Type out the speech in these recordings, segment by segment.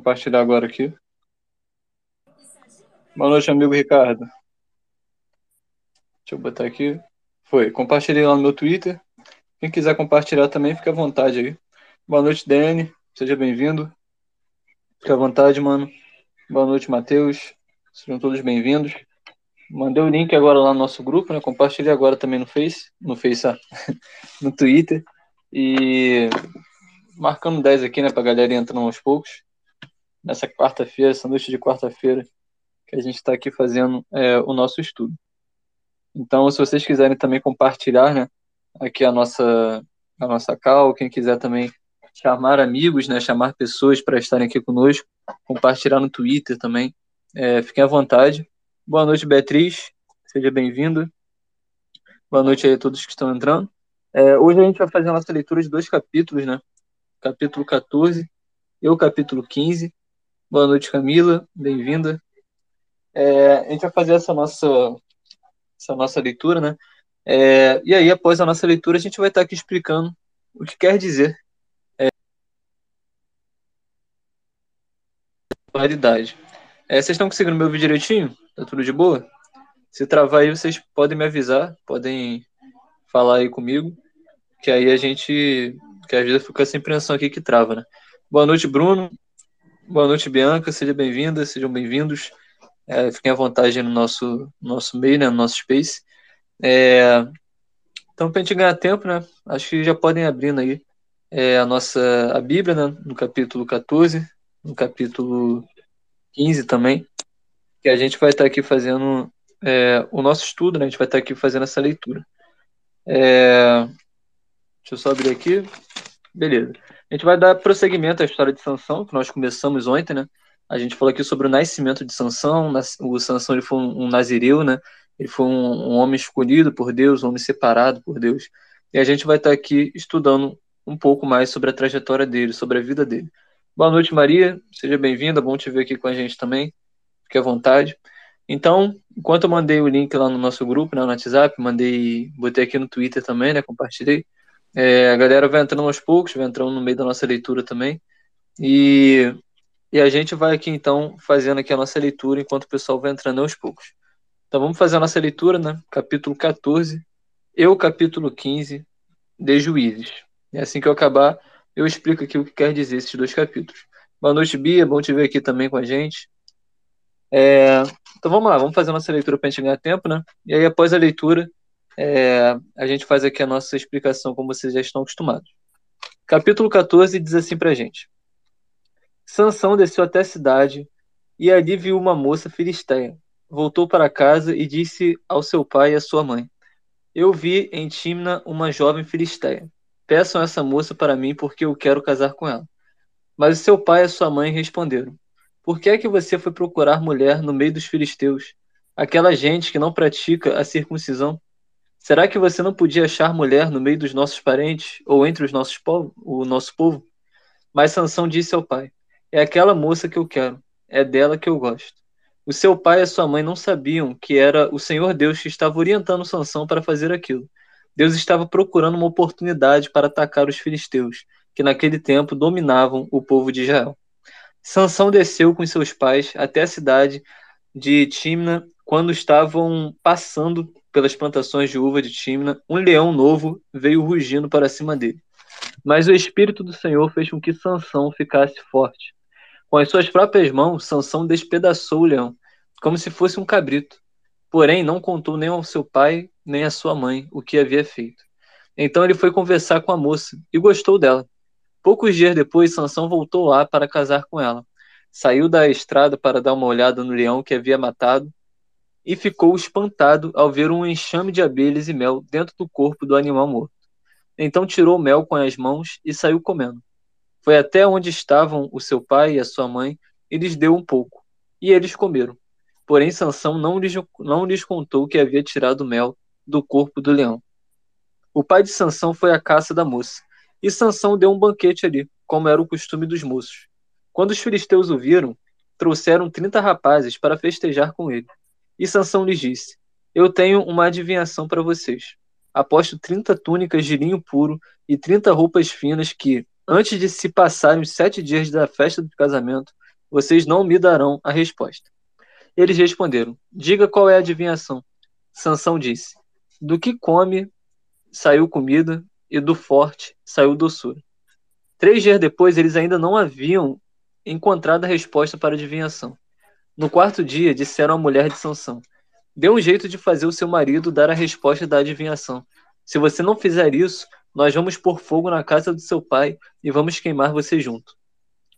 compartilhar agora aqui. Boa noite, amigo Ricardo. Deixa eu botar aqui. Foi. Compartilhei lá no meu Twitter. Quem quiser compartilhar também, fica à vontade aí. Boa noite, Dani. Seja bem-vindo. Fica à vontade, mano. Boa noite, Matheus. Sejam todos bem-vindos. Mandei o link agora lá no nosso grupo, né? Compartilhei agora também no Face, no Face, ah, no Twitter. E marcando 10 aqui, né, pra galera entrando aos poucos nessa quarta-feira, essa noite de quarta-feira, que a gente está aqui fazendo é, o nosso estudo. Então, se vocês quiserem também compartilhar, né, aqui a nossa a nossa cal, quem quiser também chamar amigos, né, chamar pessoas para estarem aqui conosco, compartilhar no Twitter também, é, fiquem à vontade. Boa noite, Beatriz, seja bem-vinda. Boa noite aí a todos que estão entrando. É, hoje a gente vai fazer a nossa leitura de dois capítulos, né? Capítulo 14 e o capítulo 15. Boa noite, Camila. Bem-vinda. É, a gente vai fazer essa nossa, essa nossa leitura, né? É, e aí, após a nossa leitura, a gente vai estar aqui explicando o que quer dizer é, polaridade. É, vocês estão conseguindo me ouvir direitinho? Tá tudo de boa? Se travar aí, vocês podem me avisar, podem falar aí comigo, que aí a gente, que às vezes fica essa impressão aqui que trava, né? Boa noite, Bruno. Boa noite, Bianca. Seja bem-vinda, sejam bem-vindos. É, fiquem à vontade no nosso, nosso meio, né, no nosso space. É, então, para a gente ganhar tempo, né, acho que já podem abrindo aí é, a nossa a Bíblia, né, no capítulo 14, no capítulo 15 também, que a gente vai estar aqui fazendo é, o nosso estudo, né, a gente vai estar aqui fazendo essa leitura. É, deixa eu só abrir aqui. Beleza. A gente vai dar prosseguimento à história de Sansão, que nós começamos ontem, né? A gente falou aqui sobre o nascimento de Sansão. O Sansão ele foi um, nazireu, né? Ele foi um, homem escolhido por Deus, um homem separado por Deus. E a gente vai estar aqui estudando um pouco mais sobre a trajetória dele, sobre a vida dele. Boa noite, Maria. Seja bem-vinda. Bom te ver aqui com a gente também. Fique à vontade. Então, enquanto eu mandei o link lá no nosso grupo, né, no WhatsApp, mandei, botei aqui no Twitter também, né? Compartilhei. É, a galera vai entrando aos poucos, vai entrando no meio da nossa leitura também. E, e a gente vai aqui então fazendo aqui a nossa leitura enquanto o pessoal vai entrando aos poucos. Então vamos fazer a nossa leitura, né? Capítulo 14 e o capítulo 15 de Juízes. E assim que eu acabar, eu explico aqui o que quer dizer esses dois capítulos. Boa noite, Bia. Bom te ver aqui também com a gente. É, então vamos lá, vamos fazer a nossa leitura para a gente ganhar tempo, né? E aí, após a leitura, é, a gente faz aqui a nossa explicação, como vocês já estão acostumados. Capítulo 14 diz assim pra gente: Sansão desceu até a cidade e ali viu uma moça filisteia. Voltou para casa e disse ao seu pai e à sua mãe: Eu vi em Timna uma jovem filisteia. Peçam essa moça para mim porque eu quero casar com ela. Mas o seu pai e a sua mãe responderam: Por que é que você foi procurar mulher no meio dos filisteus, aquela gente que não pratica a circuncisão? Será que você não podia achar mulher no meio dos nossos parentes ou entre os nossos povo, o nosso povo? Mas Sansão disse ao pai: É aquela moça que eu quero, é dela que eu gosto. O seu pai e a sua mãe não sabiam que era o Senhor Deus que estava orientando Sansão para fazer aquilo. Deus estava procurando uma oportunidade para atacar os filisteus, que naquele tempo dominavam o povo de Israel. Sansão desceu com seus pais até a cidade de Timna quando estavam passando pelas plantações de uva de Timna, um leão novo veio rugindo para cima dele. Mas o espírito do Senhor fez com que Sansão ficasse forte. Com as suas próprias mãos, Sansão despedaçou o leão, como se fosse um cabrito. Porém, não contou nem ao seu pai, nem à sua mãe o que havia feito. Então ele foi conversar com a moça e gostou dela. Poucos dias depois, Sansão voltou lá para casar com ela. Saiu da estrada para dar uma olhada no leão que havia matado e ficou espantado ao ver um enxame de abelhas e mel dentro do corpo do animal morto. Então tirou o mel com as mãos e saiu comendo. Foi até onde estavam o seu pai e a sua mãe e lhes deu um pouco, e eles comeram. Porém, Sansão não lhes, não lhes contou que havia tirado o mel do corpo do leão. O pai de Sansão foi à caça da moça, e Sansão deu um banquete ali, como era o costume dos moços. Quando os filisteus o viram, trouxeram trinta rapazes para festejar com ele. E Sansão lhes disse: Eu tenho uma adivinhação para vocês. Aposto trinta túnicas de linho puro e trinta roupas finas que, antes de se passarem os sete dias da festa do casamento, vocês não me darão a resposta. Eles responderam: Diga qual é a adivinhação. Sansão disse: Do que come saiu comida, e do forte saiu doçura. Três dias depois, eles ainda não haviam encontrado a resposta para a adivinhação. No quarto dia, disseram à mulher de Sansão: Dê um jeito de fazer o seu marido dar a resposta da adivinhação. Se você não fizer isso, nós vamos pôr fogo na casa do seu pai e vamos queimar você junto.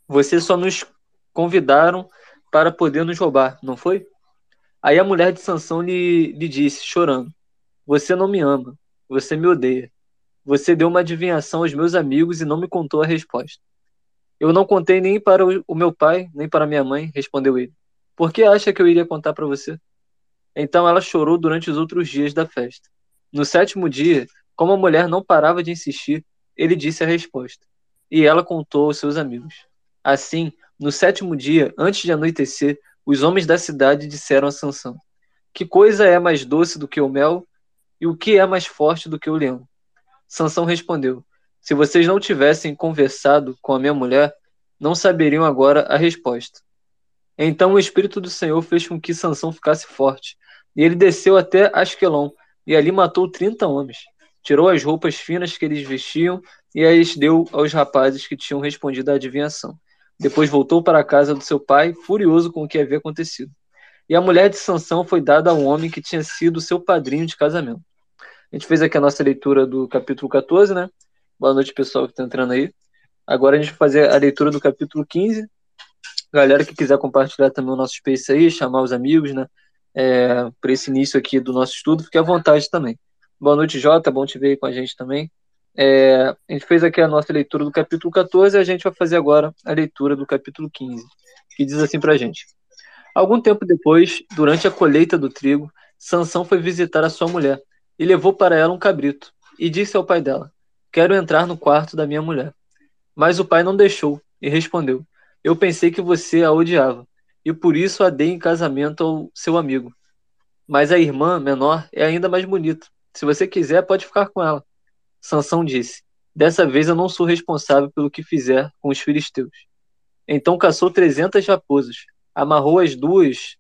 Você só nos convidaram para poder nos roubar, não foi? Aí a mulher de Sansão lhe, lhe disse, chorando: Você não me ama, você me odeia. Você deu uma adivinhação aos meus amigos e não me contou a resposta. Eu não contei nem para o meu pai, nem para minha mãe, respondeu ele. Por que acha que eu iria contar para você? Então ela chorou durante os outros dias da festa. No sétimo dia, como a mulher não parava de insistir, ele disse a resposta. E ela contou aos seus amigos. Assim, no sétimo dia, antes de anoitecer, os homens da cidade disseram a Sansão: Que coisa é mais doce do que o mel? E o que é mais forte do que o leão? Sansão respondeu: Se vocês não tivessem conversado com a minha mulher, não saberiam agora a resposta. Então o espírito do Senhor fez com que Sansão ficasse forte, e ele desceu até Asquelon, e ali matou trinta homens. Tirou as roupas finas que eles vestiam e as deu aos rapazes que tinham respondido à adivinhação. Depois voltou para a casa do seu pai, furioso com o que havia acontecido. E a mulher de Sansão foi dada a um homem que tinha sido seu padrinho de casamento. A gente fez aqui a nossa leitura do capítulo 14, né? Boa noite, pessoal que está entrando aí. Agora a gente vai fazer a leitura do capítulo 15. Galera que quiser compartilhar também o nosso space aí, chamar os amigos, né? É, para esse início aqui do nosso estudo, fique à vontade também. Boa noite, Jota, bom te ver aí com a gente também. É, a gente fez aqui a nossa leitura do capítulo 14 e a gente vai fazer agora a leitura do capítulo 15, que diz assim para a gente. Algum tempo depois, durante a colheita do trigo, Sansão foi visitar a sua mulher e levou para ela um cabrito, e disse ao pai dela: Quero entrar no quarto da minha mulher. Mas o pai não deixou, e respondeu: Eu pensei que você a odiava, e por isso a dei em casamento ao seu amigo. Mas a irmã menor é ainda mais bonita. Se você quiser, pode ficar com ela. Sansão disse: Dessa vez eu não sou responsável pelo que fizer com os filisteus. Então caçou trezentas raposas, amarrou as duas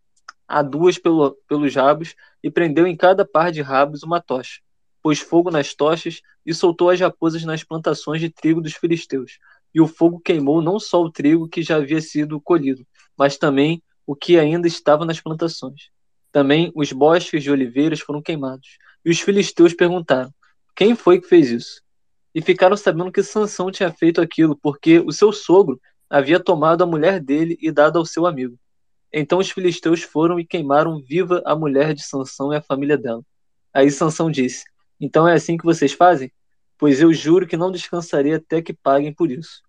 a duas pelo, pelos rabos e prendeu em cada par de rabos uma tocha. Pôs fogo nas tochas e soltou as raposas nas plantações de trigo dos filisteus. E o fogo queimou não só o trigo que já havia sido colhido, mas também o que ainda estava nas plantações. Também os bosques de oliveiras foram queimados. E os filisteus perguntaram: Quem foi que fez isso? E ficaram sabendo que Sansão tinha feito aquilo, porque o seu sogro havia tomado a mulher dele e dado ao seu amigo. Então os filisteus foram e queimaram viva a mulher de Sansão e a família dela. Aí Sansão disse: Então é assim que vocês fazem? Pois eu juro que não descansarei até que paguem por isso.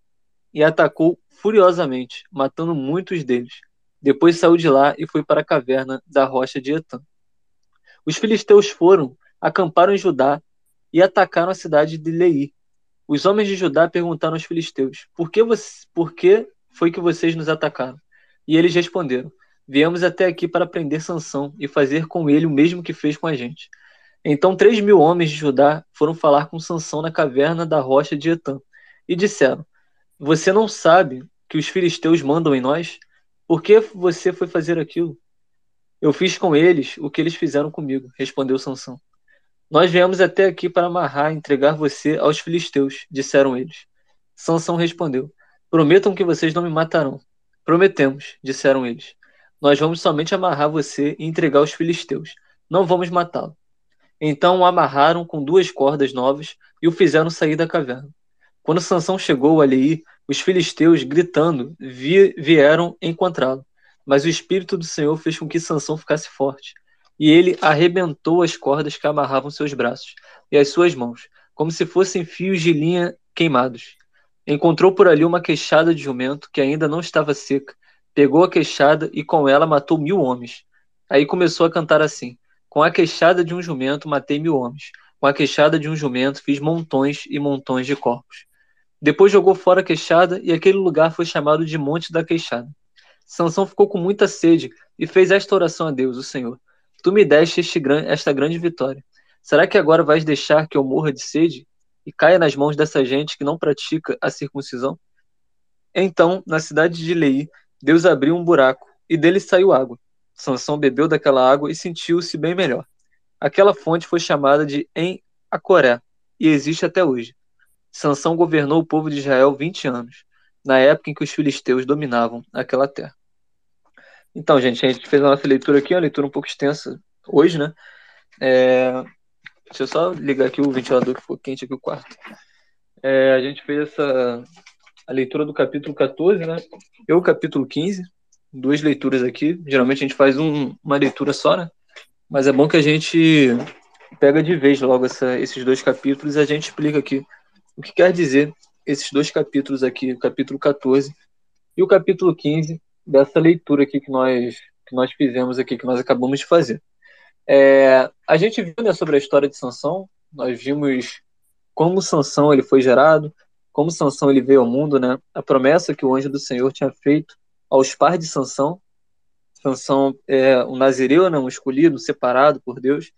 E atacou furiosamente, matando muitos deles. Depois saiu de lá e foi para a caverna da rocha de Etã. Os filisteus foram, acamparam em Judá e atacaram a cidade de Lei. Os homens de Judá perguntaram aos filisteus: Por que, você, por que foi que vocês nos atacaram? E eles responderam: Viemos até aqui para prender Sansão e fazer com ele o mesmo que fez com a gente. Então três mil homens de Judá foram falar com Sansão na caverna da rocha de Etã e disseram: Você não sabe que os filisteus mandam em nós? Por que você foi fazer aquilo? Eu fiz com eles o que eles fizeram comigo, respondeu Sansão. Nós viemos até aqui para amarrar e entregar você aos filisteus, disseram eles. Sansão respondeu: Prometam que vocês não me matarão. Prometemos, disseram eles. Nós vamos somente amarrar você e entregar os filisteus. Não vamos matá-lo. Então o amarraram com duas cordas novas e o fizeram sair da caverna. Quando Sansão chegou ali, os filisteus, gritando, vi vieram encontrá-lo. Mas o espírito do Senhor fez com que Sansão ficasse forte, e ele arrebentou as cordas que amarravam seus braços e as suas mãos, como se fossem fios de linha queimados. Encontrou por ali uma queixada de jumento que ainda não estava seca. Pegou a queixada e com ela matou mil homens. Aí começou a cantar assim: Com a queixada de um jumento matei mil homens. Com a queixada de um jumento fiz montões e montões de corpos. Depois jogou fora a queixada e aquele lugar foi chamado de Monte da Queixada. Sansão ficou com muita sede e fez esta oração a Deus, o Senhor: Tu me deste este, esta grande vitória. Será que agora vais deixar que eu morra de sede? e caia nas mãos dessa gente que não pratica a circuncisão? Então, na cidade de Lei, Deus abriu um buraco e dele saiu água. Sansão bebeu daquela água e sentiu-se bem melhor. Aquela fonte foi chamada de En-Acoré e existe até hoje. Sansão governou o povo de Israel 20 anos, na época em que os filisteus dominavam aquela terra. Então, gente, a gente fez a nossa leitura aqui, uma leitura um pouco extensa hoje, né? É... Deixa eu só ligar aqui o ventilador que ficou quente aqui o quarto. É, a gente fez essa a leitura do capítulo 14, né? Eu capítulo 15, duas leituras aqui. Geralmente a gente faz um, uma leitura só, né? Mas é bom que a gente pega de vez logo essa, esses dois capítulos e a gente explica aqui o que quer dizer esses dois capítulos aqui, o capítulo 14 e o capítulo 15 dessa leitura aqui que nós, que nós fizemos aqui, que nós acabamos de fazer. É, a gente viu né, sobre a história de Sansão, nós vimos como Sansão ele foi gerado, como Sansão ele veio ao mundo, né? A promessa que o anjo do Senhor tinha feito aos pais de Sansão. Sansão é um nazireu, né, um escolhido, separado por Deus.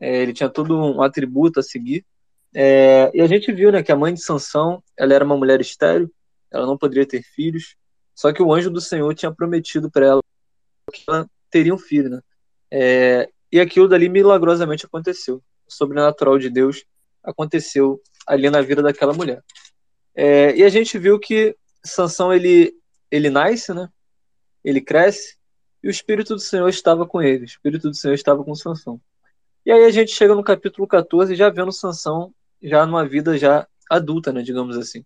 É, ele tinha todo um atributo a seguir. É, e a gente viu, né, que a mãe de Sansão, ela era uma mulher estéril, ela não poderia ter filhos. Só que o anjo do Senhor tinha prometido para ela que ela teria um filho, né? É, e aquilo dali milagrosamente aconteceu. O sobrenatural de Deus aconteceu ali na vida daquela mulher. É, e a gente viu que Sansão ele ele nasce, né? Ele cresce e o Espírito do Senhor estava com ele. O Espírito do Senhor estava com Sansão. E aí a gente chega no capítulo 14 já vendo Sansão já numa vida já adulta, né, digamos assim.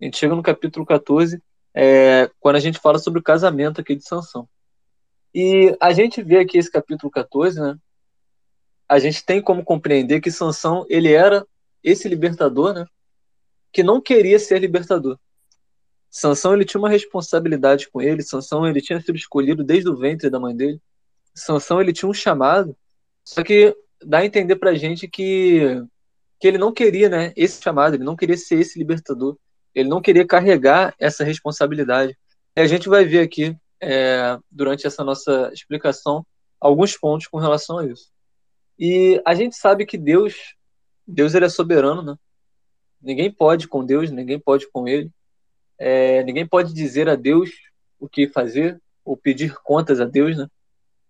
A gente chega no capítulo 14 é, quando a gente fala sobre o casamento aqui de Sansão. E a gente vê aqui esse capítulo 14, né? A gente tem como compreender que Sansão, ele era esse libertador, né? Que não queria ser libertador. Sansão, ele tinha uma responsabilidade com ele, Sansão, ele tinha sido escolhido desde o ventre da mãe dele. Sansão, ele tinha um chamado, só que dá a entender pra gente que que ele não queria, né, esse chamado, ele não queria ser esse libertador. Ele não queria carregar essa responsabilidade. E a gente vai ver aqui, é, durante essa nossa explicação, alguns pontos com relação a isso. E a gente sabe que Deus, Deus ele é soberano, né? Ninguém pode com Deus, ninguém pode com Ele. É, ninguém pode dizer a Deus o que fazer ou pedir contas a Deus, né?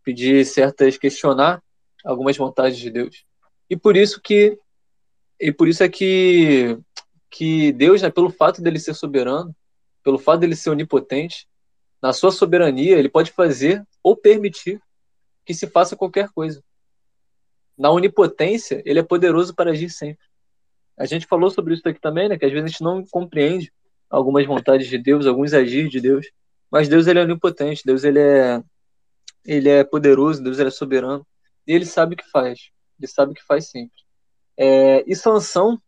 Pedir certas, questionar algumas vontades de Deus. E por isso que e por isso é que que Deus, né, pelo fato dele ser soberano, pelo fato dele ser onipotente, na sua soberania, ele pode fazer ou permitir que se faça qualquer coisa. Na onipotência, ele é poderoso para agir sempre. A gente falou sobre isso aqui também, né, que às vezes a gente não compreende algumas vontades de Deus, alguns agir de Deus, mas Deus ele é onipotente, Deus ele é ele é poderoso, Deus ele é soberano, e ele sabe o que faz. Ele sabe o que faz sempre. É, e Sansão,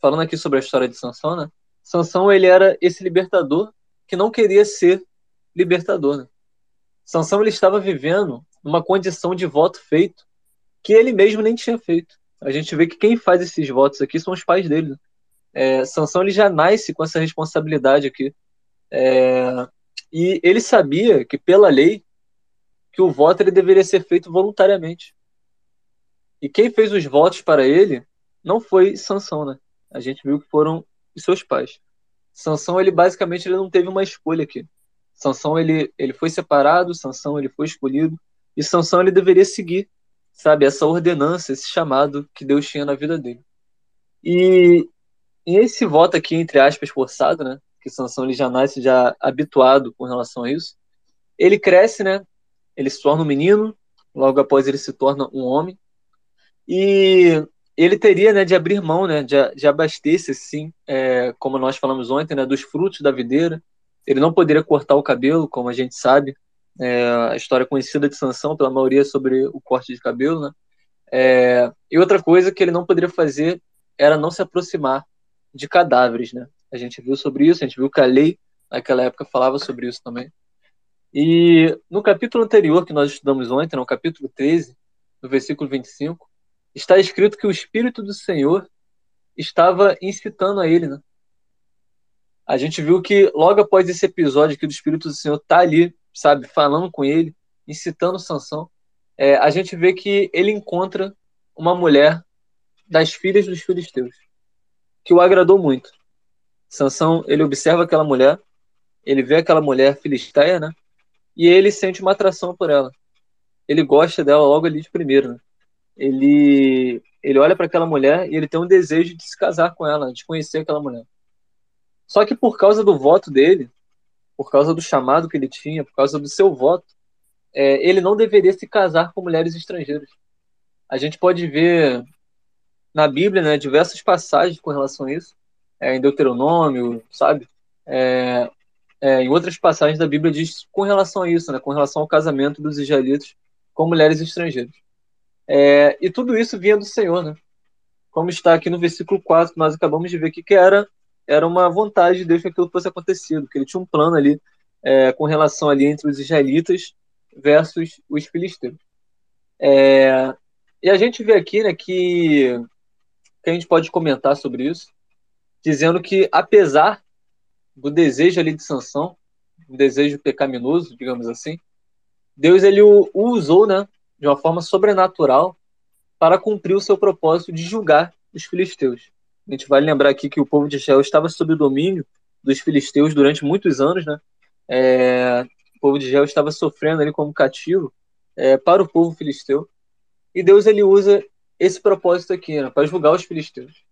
falando aqui sobre a história de Sansão, né? Sansão ele era esse libertador que não queria ser libertador. Né? Sansão ele estava vivendo numa condição de voto feito que ele mesmo nem tinha feito. A gente vê que quem faz esses votos aqui são os pais dele. Né? É, Sansão ele já nasce com essa responsabilidade aqui. É, e ele sabia que pela lei que o voto ele deveria ser feito voluntariamente. E quem fez os votos para ele não foi Sansão, né? a gente viu que foram os seus pais. Sansão, ele basicamente ele não teve uma escolha aqui. Sansão, ele, ele foi separado, Sansão, ele foi escolhido, e Sansão, ele deveria seguir, sabe, essa ordenança, esse chamado que Deus tinha na vida dele. E, esse voto aqui, entre aspas, forçado, né, que Sansão, ele já nasce já habituado com relação a isso, ele cresce, né, ele se torna um menino, logo após ele se torna um homem, e ele teria né, de abrir mão, né, de, de abastecer, sim, é, como nós falamos ontem, né, dos frutos da videira. Ele não poderia cortar o cabelo, como a gente sabe. É, a história conhecida de Sansão pela maioria sobre o corte de cabelo, né? É, e outra coisa que ele não poderia fazer era não se aproximar de cadáveres, né? A gente viu sobre isso, a gente viu que a lei naquela época falava sobre isso também. E no capítulo anterior que nós estudamos ontem, no capítulo 13, no versículo 25, está escrito que o Espírito do Senhor estava incitando a ele, né? A gente viu que logo após esse episódio que o Espírito do Senhor tá ali, sabe, falando com ele, incitando Sansão, é, a gente vê que ele encontra uma mulher das filhas dos filisteus, que o agradou muito. Sansão, ele observa aquela mulher, ele vê aquela mulher filisteia, né? e ele sente uma atração por ela. Ele gosta dela logo ali de primeiro. Né? Ele, ele olha para aquela mulher e ele tem um desejo de se casar com ela, de conhecer aquela mulher. Só que por causa do voto dele, por causa do chamado que ele tinha, por causa do seu voto, é, ele não deveria se casar com mulheres estrangeiras. A gente pode ver na Bíblia né, diversas passagens com relação a isso, é, em Deuteronômio, sabe? É, é, em outras passagens da Bíblia diz com relação a isso, né, com relação ao casamento dos israelitas com mulheres estrangeiras. É, e tudo isso vinha do Senhor, né? Como está aqui no versículo 4, que nós acabamos de ver aqui, que era, era uma vontade de Deus que aquilo fosse acontecido, que ele tinha um plano ali é, com relação ali entre os israelitas versus os filisteus. É, e a gente vê aqui né, que, que a gente pode comentar sobre isso, dizendo que apesar do desejo ali de Sansão, um desejo pecaminoso, digamos assim, Deus ele o, o usou, né, de uma forma sobrenatural para cumprir o seu propósito de julgar os filisteus. A gente vai lembrar aqui que o povo de Israel estava sob o domínio dos filisteus durante muitos anos, né? É, o povo de Israel estava sofrendo ali como cativo é, para o povo filisteu. E Deus ele usa esse propósito aqui, né, para julgar os filisteus.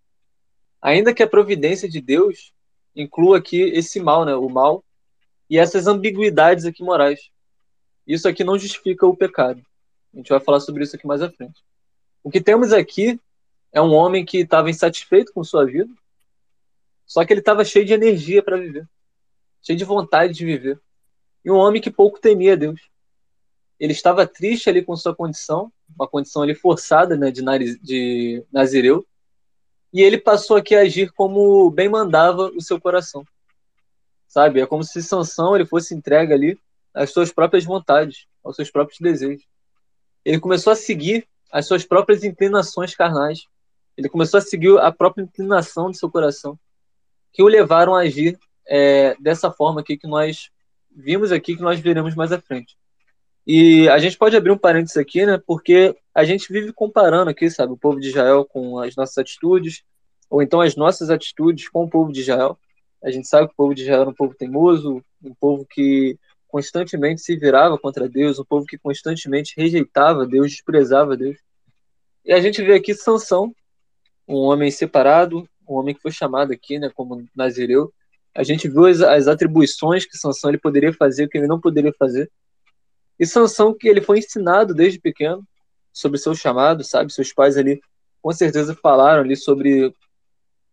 Ainda que a providência de Deus inclua aqui esse mal, né, o mal e essas ambiguidades aqui morais. Isso aqui não justifica o pecado. A gente vai falar sobre isso aqui mais à frente. O que temos aqui é um homem que estava insatisfeito com sua vida, só que ele estava cheio de energia para viver, cheio de vontade de viver. E um homem que pouco temia Deus. Ele estava triste ali com sua condição, uma condição ali forçada né, de, de Nazireu, e ele passou aqui a agir como bem mandava o seu coração. Sabe? É como se Sansão ele fosse entregue ali às suas próprias vontades, aos seus próprios desejos. Ele começou a seguir as suas próprias inclinações carnais. Ele começou a seguir a própria inclinação do seu coração, que o levaram a agir é, dessa forma aqui que nós vimos aqui, que nós veremos mais à frente. E a gente pode abrir um parênteses aqui, né? Porque a gente vive comparando aqui, sabe, o povo de Israel com as nossas atitudes, ou então as nossas atitudes com o povo de Israel. A gente sabe que o povo de Israel era um povo teimoso, um povo que constantemente se virava contra Deus, um povo que constantemente rejeitava Deus, desprezava Deus. E a gente vê aqui Sansão, um homem separado, um homem que foi chamado aqui, né, como Nazireu. A gente viu as, as atribuições que Sansão ele poderia fazer, que ele não poderia fazer. E Sansão que ele foi ensinado desde pequeno sobre seu chamado, sabe? Seus pais ali com certeza falaram ali sobre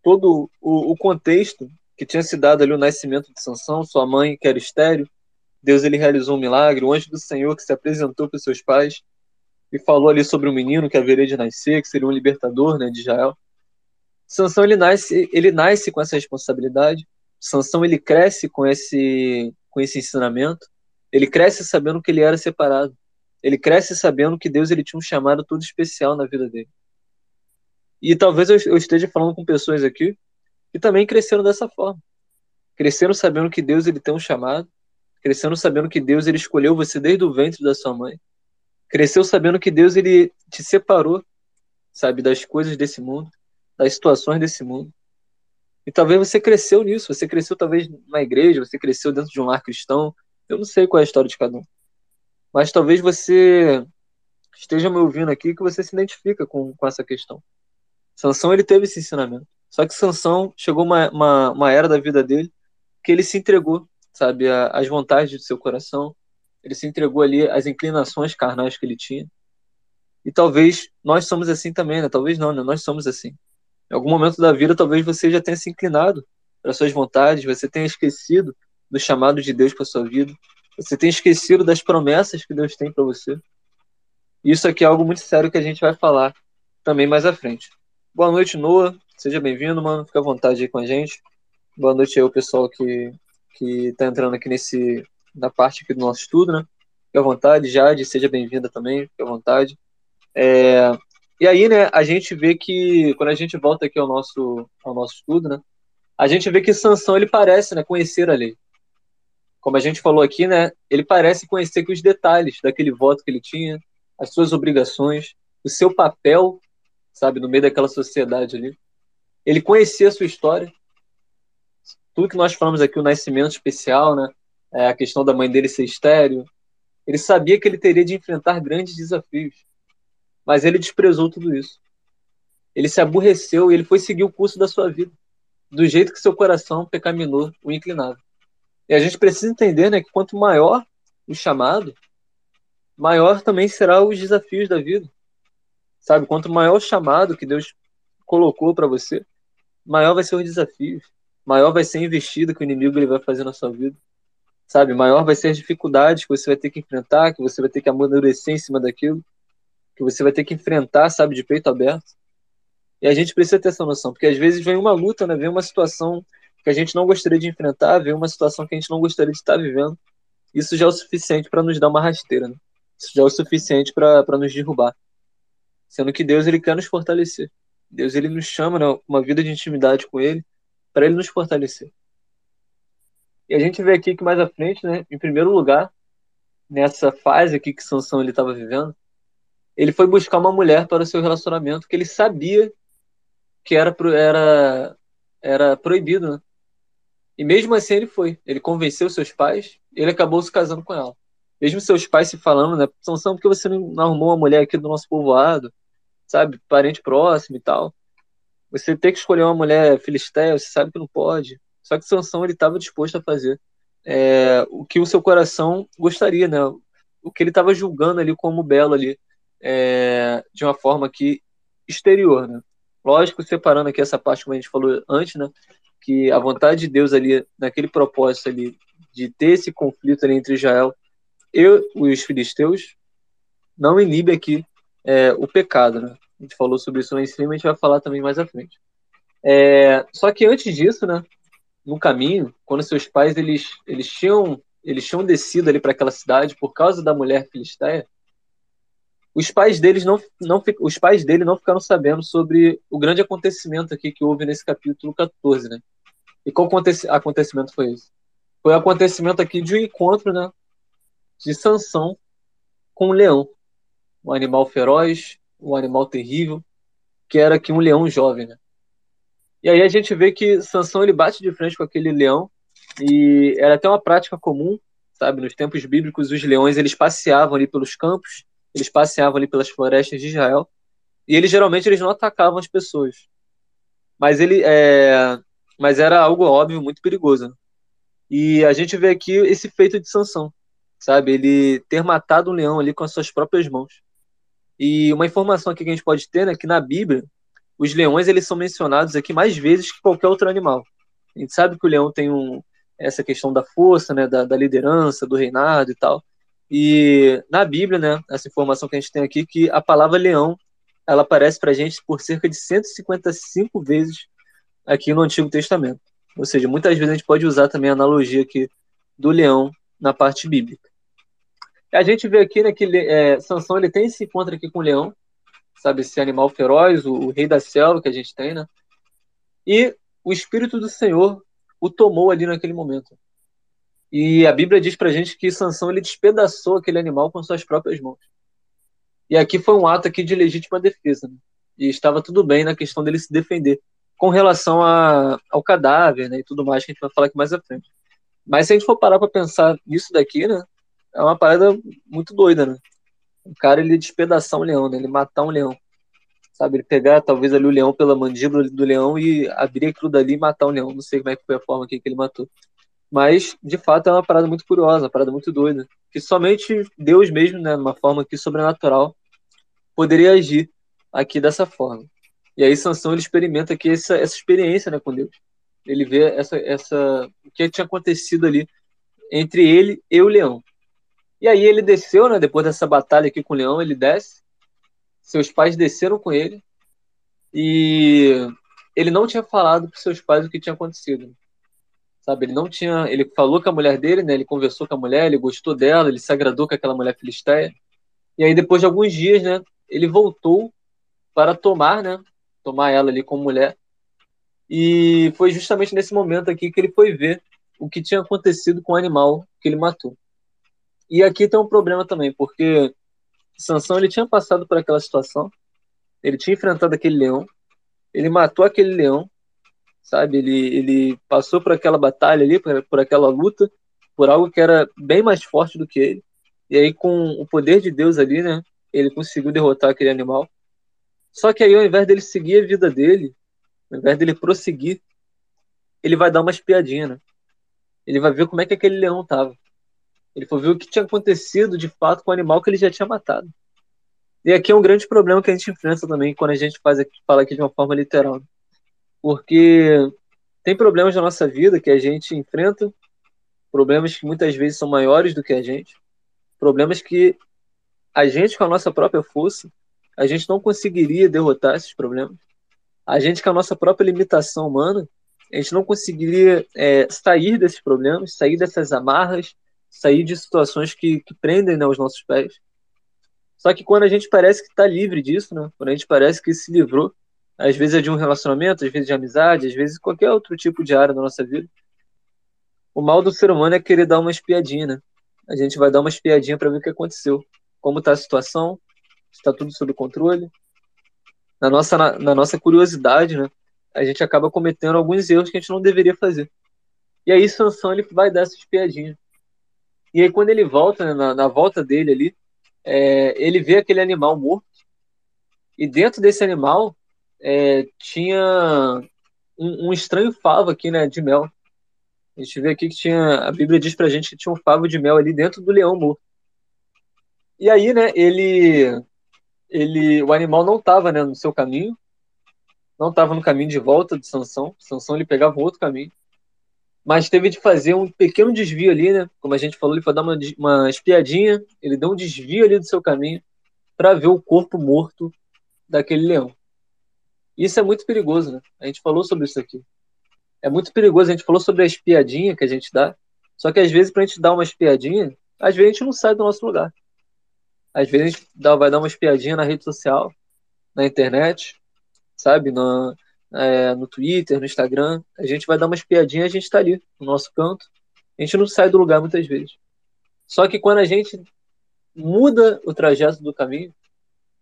todo o, o contexto que tinha se dado ali o nascimento de Sansão, sua mãe que era estéreo. Deus ele realizou um milagre, o anjo do Senhor que se apresentou para seus pais e falou ali sobre um menino que haveria de nascer, que seria um libertador, né, de Israel. Sansão ele nasce, ele nasce com essa responsabilidade. Sansão ele cresce com esse com esse ensinamento. Ele cresce sabendo que ele era separado. Ele cresce sabendo que Deus ele tinha um chamado todo especial na vida dele. E talvez eu, esteja falando com pessoas aqui que também cresceram dessa forma. Cresceram sabendo que Deus ele tem um chamado, cresceram sabendo que Deus ele escolheu você desde o ventre da sua mãe. Cresceu sabendo que Deus ele te separou, sabe, das coisas desse mundo, das situações desse mundo. E talvez você cresceu nisso, você cresceu talvez na igreja, você cresceu dentro de um lar cristão, eu não sei qual é a história de cada um. Mas talvez você esteja me ouvindo aqui que você se identifica com, com essa questão. Sansão ele teve esse ensinamento. Só que Sansão chegou uma, uma, uma era da vida dele que ele se entregou, sabe, às vontades do seu coração. Ele se entregou ali às inclinações carnais que ele tinha. E talvez nós somos assim também, né? Talvez não, né? Nós somos assim. Em algum momento da vida, talvez você já tenha se inclinado para suas vontades, você tenha esquecido do chamado de Deus para sua vida. Você tem esquecido das promessas que Deus tem para você. Isso aqui é algo muito sério que a gente vai falar também mais à frente. Boa noite, Noah. Seja bem-vindo, mano. Fica à vontade aí com a gente. Boa noite aí o pessoal que que tá entrando aqui nesse na parte aqui do nosso estudo, né? Fique à vontade, Jade, seja bem-vinda também, fique à vontade. É, e aí, né, a gente vê que quando a gente volta aqui ao nosso ao nosso estudo, né? A gente vê que Sansão ele parece, né, conhecer a lei como a gente falou aqui, né, ele parece conhecer os detalhes daquele voto que ele tinha, as suas obrigações, o seu papel, sabe, no meio daquela sociedade ali. Ele conhecia a sua história. Tudo que nós falamos aqui, o nascimento especial, né, é a questão da mãe dele ser estéreo, Ele sabia que ele teria de enfrentar grandes desafios, mas ele desprezou tudo isso. Ele se aborreceu e ele foi seguir o curso da sua vida, do jeito que seu coração pecaminou o inclinava. E a gente precisa entender né, que quanto maior o chamado, maior também será os desafios da vida. Sabe? Quanto maior o chamado que Deus colocou para você, maior vai ser os desafios, maior vai ser a investida que o inimigo ele vai fazer na sua vida. Sabe? Maior vai ser as dificuldades que você vai ter que enfrentar, que você vai ter que amadurecer em cima daquilo, que você vai ter que enfrentar, sabe, de peito aberto. E a gente precisa ter essa noção, porque às vezes vem uma luta, né? Vem uma situação que a gente não gostaria de enfrentar, vem uma situação que a gente não gostaria de estar vivendo. Isso já é o suficiente para nos dar uma rasteira, né? Isso já é o suficiente para nos derrubar. Sendo que Deus ele quer nos fortalecer. Deus ele nos chama, né, uma vida de intimidade com ele, para ele nos fortalecer. E a gente vê aqui que mais à frente, né, em primeiro lugar, nessa fase aqui que Sansão ele estava vivendo, ele foi buscar uma mulher para o seu relacionamento que ele sabia que era era era proibido, né? E mesmo assim ele foi. Ele convenceu seus pais, ele acabou se casando com ela. Mesmo seus pais se falando, né? Sansão, por que você não arrumou uma mulher aqui do nosso povoado? Sabe? Parente próximo e tal. Você tem que escolher uma mulher filisteia, você sabe que não pode. Só que Sansão ele estava disposto a fazer é, o que o seu coração gostaria, né? O que ele estava julgando ali como belo ali, é, de uma forma aqui exterior, né? Lógico, separando aqui essa parte como a gente falou antes, né? Que a vontade de Deus ali, naquele propósito ali, de ter esse conflito ali entre Israel e os filisteus, não inibe aqui é, o pecado, né? A gente falou sobre isso lá em cima, a gente vai falar também mais à frente. É, só que antes disso, né, no caminho, quando seus pais eles, eles tinham eles tinham descido ali para aquela cidade por causa da mulher filisteia, os pais deles não, não os pais dele não ficaram sabendo sobre o grande acontecimento aqui que houve nesse capítulo 14, né? E qual acontecimento foi esse? Foi o acontecimento aqui de um encontro, né, de Sansão com um leão, um animal feroz, um animal terrível, que era aqui um leão jovem, né? E aí a gente vê que Sansão ele bate de frente com aquele leão e era até uma prática comum, sabe? Nos tempos bíblicos os leões eles passeavam ali pelos campos eles passeavam ali pelas florestas de Israel e eles geralmente eles não atacavam as pessoas, mas ele é, mas era algo óbvio muito perigoso. E a gente vê aqui esse feito de Sansão, sabe? Ele ter matado um leão ali com as suas próprias mãos. E uma informação aqui que a gente pode ter, né, que na Bíblia os leões eles são mencionados aqui mais vezes que qualquer outro animal. A gente sabe que o leão tem um, essa questão da força, né, da, da liderança, do reinado e tal. E na Bíblia, né, essa informação que a gente tem aqui, que a palavra leão, ela aparece para a gente por cerca de 155 vezes aqui no Antigo Testamento. Ou seja, muitas vezes a gente pode usar também a analogia aqui do leão na parte bíblica. A gente vê aqui né, que é, Sansão ele tem esse encontro aqui com o leão, sabe, esse animal feroz, o, o, rei da selva que a gente tem, né? E o Espírito do Senhor o tomou ali naquele momento. E a Bíblia diz pra gente que Sansão ele despedaçou aquele animal com suas próprias mãos. E aqui foi um ato aqui de legítima defesa. Né? E estava tudo bem na questão dele se defender com relação a, ao cadáver né, e tudo mais que a gente vai falar aqui mais à frente. Mas se a gente for parar para pensar nisso daqui, né, é uma parada muito doida, né? O cara ele despedaçar um leão, né? Ele matar um leão. Sabe, ele pegar talvez ali o leão pela mandíbula do leão e abrir aquilo dali e matar um leão. Não sei como é que foi a forma que ele matou. Mas, de fato, é uma parada muito curiosa, uma parada muito doida. Que somente Deus mesmo, né, numa forma aqui sobrenatural, poderia agir aqui dessa forma. E aí Sansão ele experimenta aqui essa, essa experiência né, com Deus. Ele vê essa, essa, o que tinha acontecido ali entre ele e o leão. E aí ele desceu, né, depois dessa batalha aqui com o leão, ele desce. Seus pais desceram com ele. E ele não tinha falado para seus pais o que tinha acontecido sabe? Ele não tinha, ele falou com a mulher dele, né? Ele conversou com a mulher, ele gostou dela, ele se agradou com aquela mulher filisteia. E aí depois de alguns dias, né, ele voltou para tomar, né, tomar ela ali como mulher. E foi justamente nesse momento aqui que ele foi ver o que tinha acontecido com o animal que ele matou. E aqui tem um problema também, porque Sansão ele tinha passado por aquela situação, ele tinha enfrentado aquele leão, ele matou aquele leão, sabe? Ele, ele passou por aquela batalha ali, por, por aquela luta, por algo que era bem mais forte do que ele. E aí, com o poder de Deus ali, né? Ele conseguiu derrotar aquele animal. Só que aí, ao invés dele seguir a vida dele, ao invés dele prosseguir, ele vai dar uma espiadinha, né? Ele vai ver como é que aquele leão tava. Ele foi ver o que tinha acontecido de fato com o animal que ele já tinha matado. E aqui é um grande problema que a gente enfrenta também quando a gente faz aqui, fala aqui de uma forma literal. Porque tem problemas na nossa vida que a gente enfrenta, problemas que muitas vezes são maiores do que a gente, problemas que a gente, com a nossa própria força, a gente não conseguiria derrotar esses problemas. A gente, com a nossa própria limitação humana, a gente não conseguiria é, sair desses problemas, sair dessas amarras, sair de situações que, que prendem né, os nossos pés. Só que quando a gente parece que está livre disso, né? quando a gente parece que se livrou, às vezes é de um relacionamento, às vezes de amizade, às vezes qualquer outro tipo de área da nossa vida, o mal do ser humano é querer dar uma espiadinha, né? A gente vai dar uma espiadinha para ver o que aconteceu, como está a situação, está tudo sob controle. Na nossa, na, na, nossa curiosidade, né? A gente acaba cometendo alguns erros que a gente não deveria fazer. E aí Sansão ele vai dar essa espiadinha. E aí quando ele volta, né, na, na volta dele ali, é, ele vê aquele animal morto. E dentro desse animal é, tinha um, um, estranho favo aqui, né, de mel. A gente vê aqui que tinha, a Bíblia diz pra gente que tinha um favo de mel ali dentro do leão morto. E aí, né, ele, ele, o animal não estava, né, no seu caminho, não estava no caminho de volta de Sansão. Sansão ele pegava outro caminho, mas teve de fazer um pequeno desvio ali, né? Como a gente falou, ele foi dar uma, uma espiadinha, ele deu um desvio ali do seu caminho para ver o corpo morto daquele leão. Isso é muito perigoso, né? A gente falou sobre isso aqui. É muito perigoso. A gente falou sobre a espiadinha que a gente dá. Só que às vezes, para a gente dar uma espiadinha, às vezes a gente não sai do nosso lugar. Às vezes a gente dá, vai dar uma espiadinha na rede social, na internet, sabe? No, é, no Twitter, no Instagram. A gente vai dar uma espiadinha a gente está ali, no nosso canto. A gente não sai do lugar muitas vezes. Só que quando a gente muda o trajeto do caminho,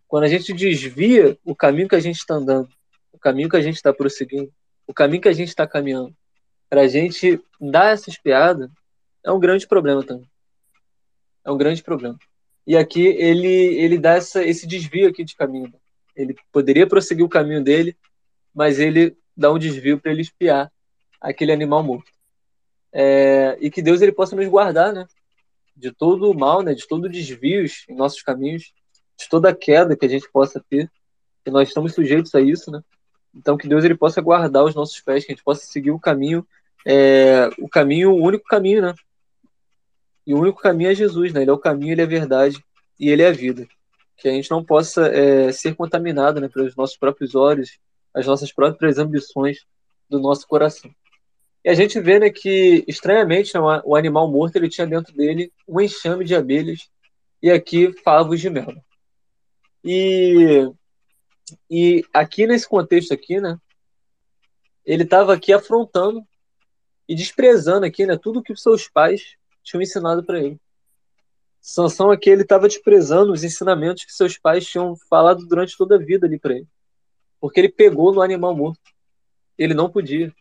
quando a gente desvia o caminho que a gente está andando o caminho que a gente está prosseguindo, o caminho que a gente está caminhando, para a gente dar essa espiada, é um grande problema também. É um grande problema. E aqui ele, ele dá essa, esse desvio aqui de caminho. Ele poderia prosseguir o caminho dele, mas ele dá um desvio para ele espiar aquele animal morto. É, e que Deus ele possa nos guardar, né? De todo o mal, né? De todo desvios em nossos caminhos, de toda queda que a gente possa ter, que nós estamos sujeitos a isso, né? Então que Deus ele possa guardar os nossos pés, que a gente possa seguir o caminho, é, o caminho, o único caminho, né? E o único caminho é Jesus, né? Ele é o caminho, ele é a verdade e ele é a vida. Que a gente não possa é, ser contaminado, né, pelos nossos próprios olhos, as nossas próprias ambições do nosso coração. E a gente vê, né, que estranhamente, né, o animal morto ele tinha dentro dele um enxame de abelhas e aqui favos de mel. E e aqui nesse contexto aqui, né, ele estava aqui afrontando e desprezando aqui, né, tudo que os seus pais tinham ensinado para ele. Sansão aqui ele estava desprezando os ensinamentos que seus pais tinham falado durante toda a vida ali para ele, porque ele pegou no animal morto. Ele não podia.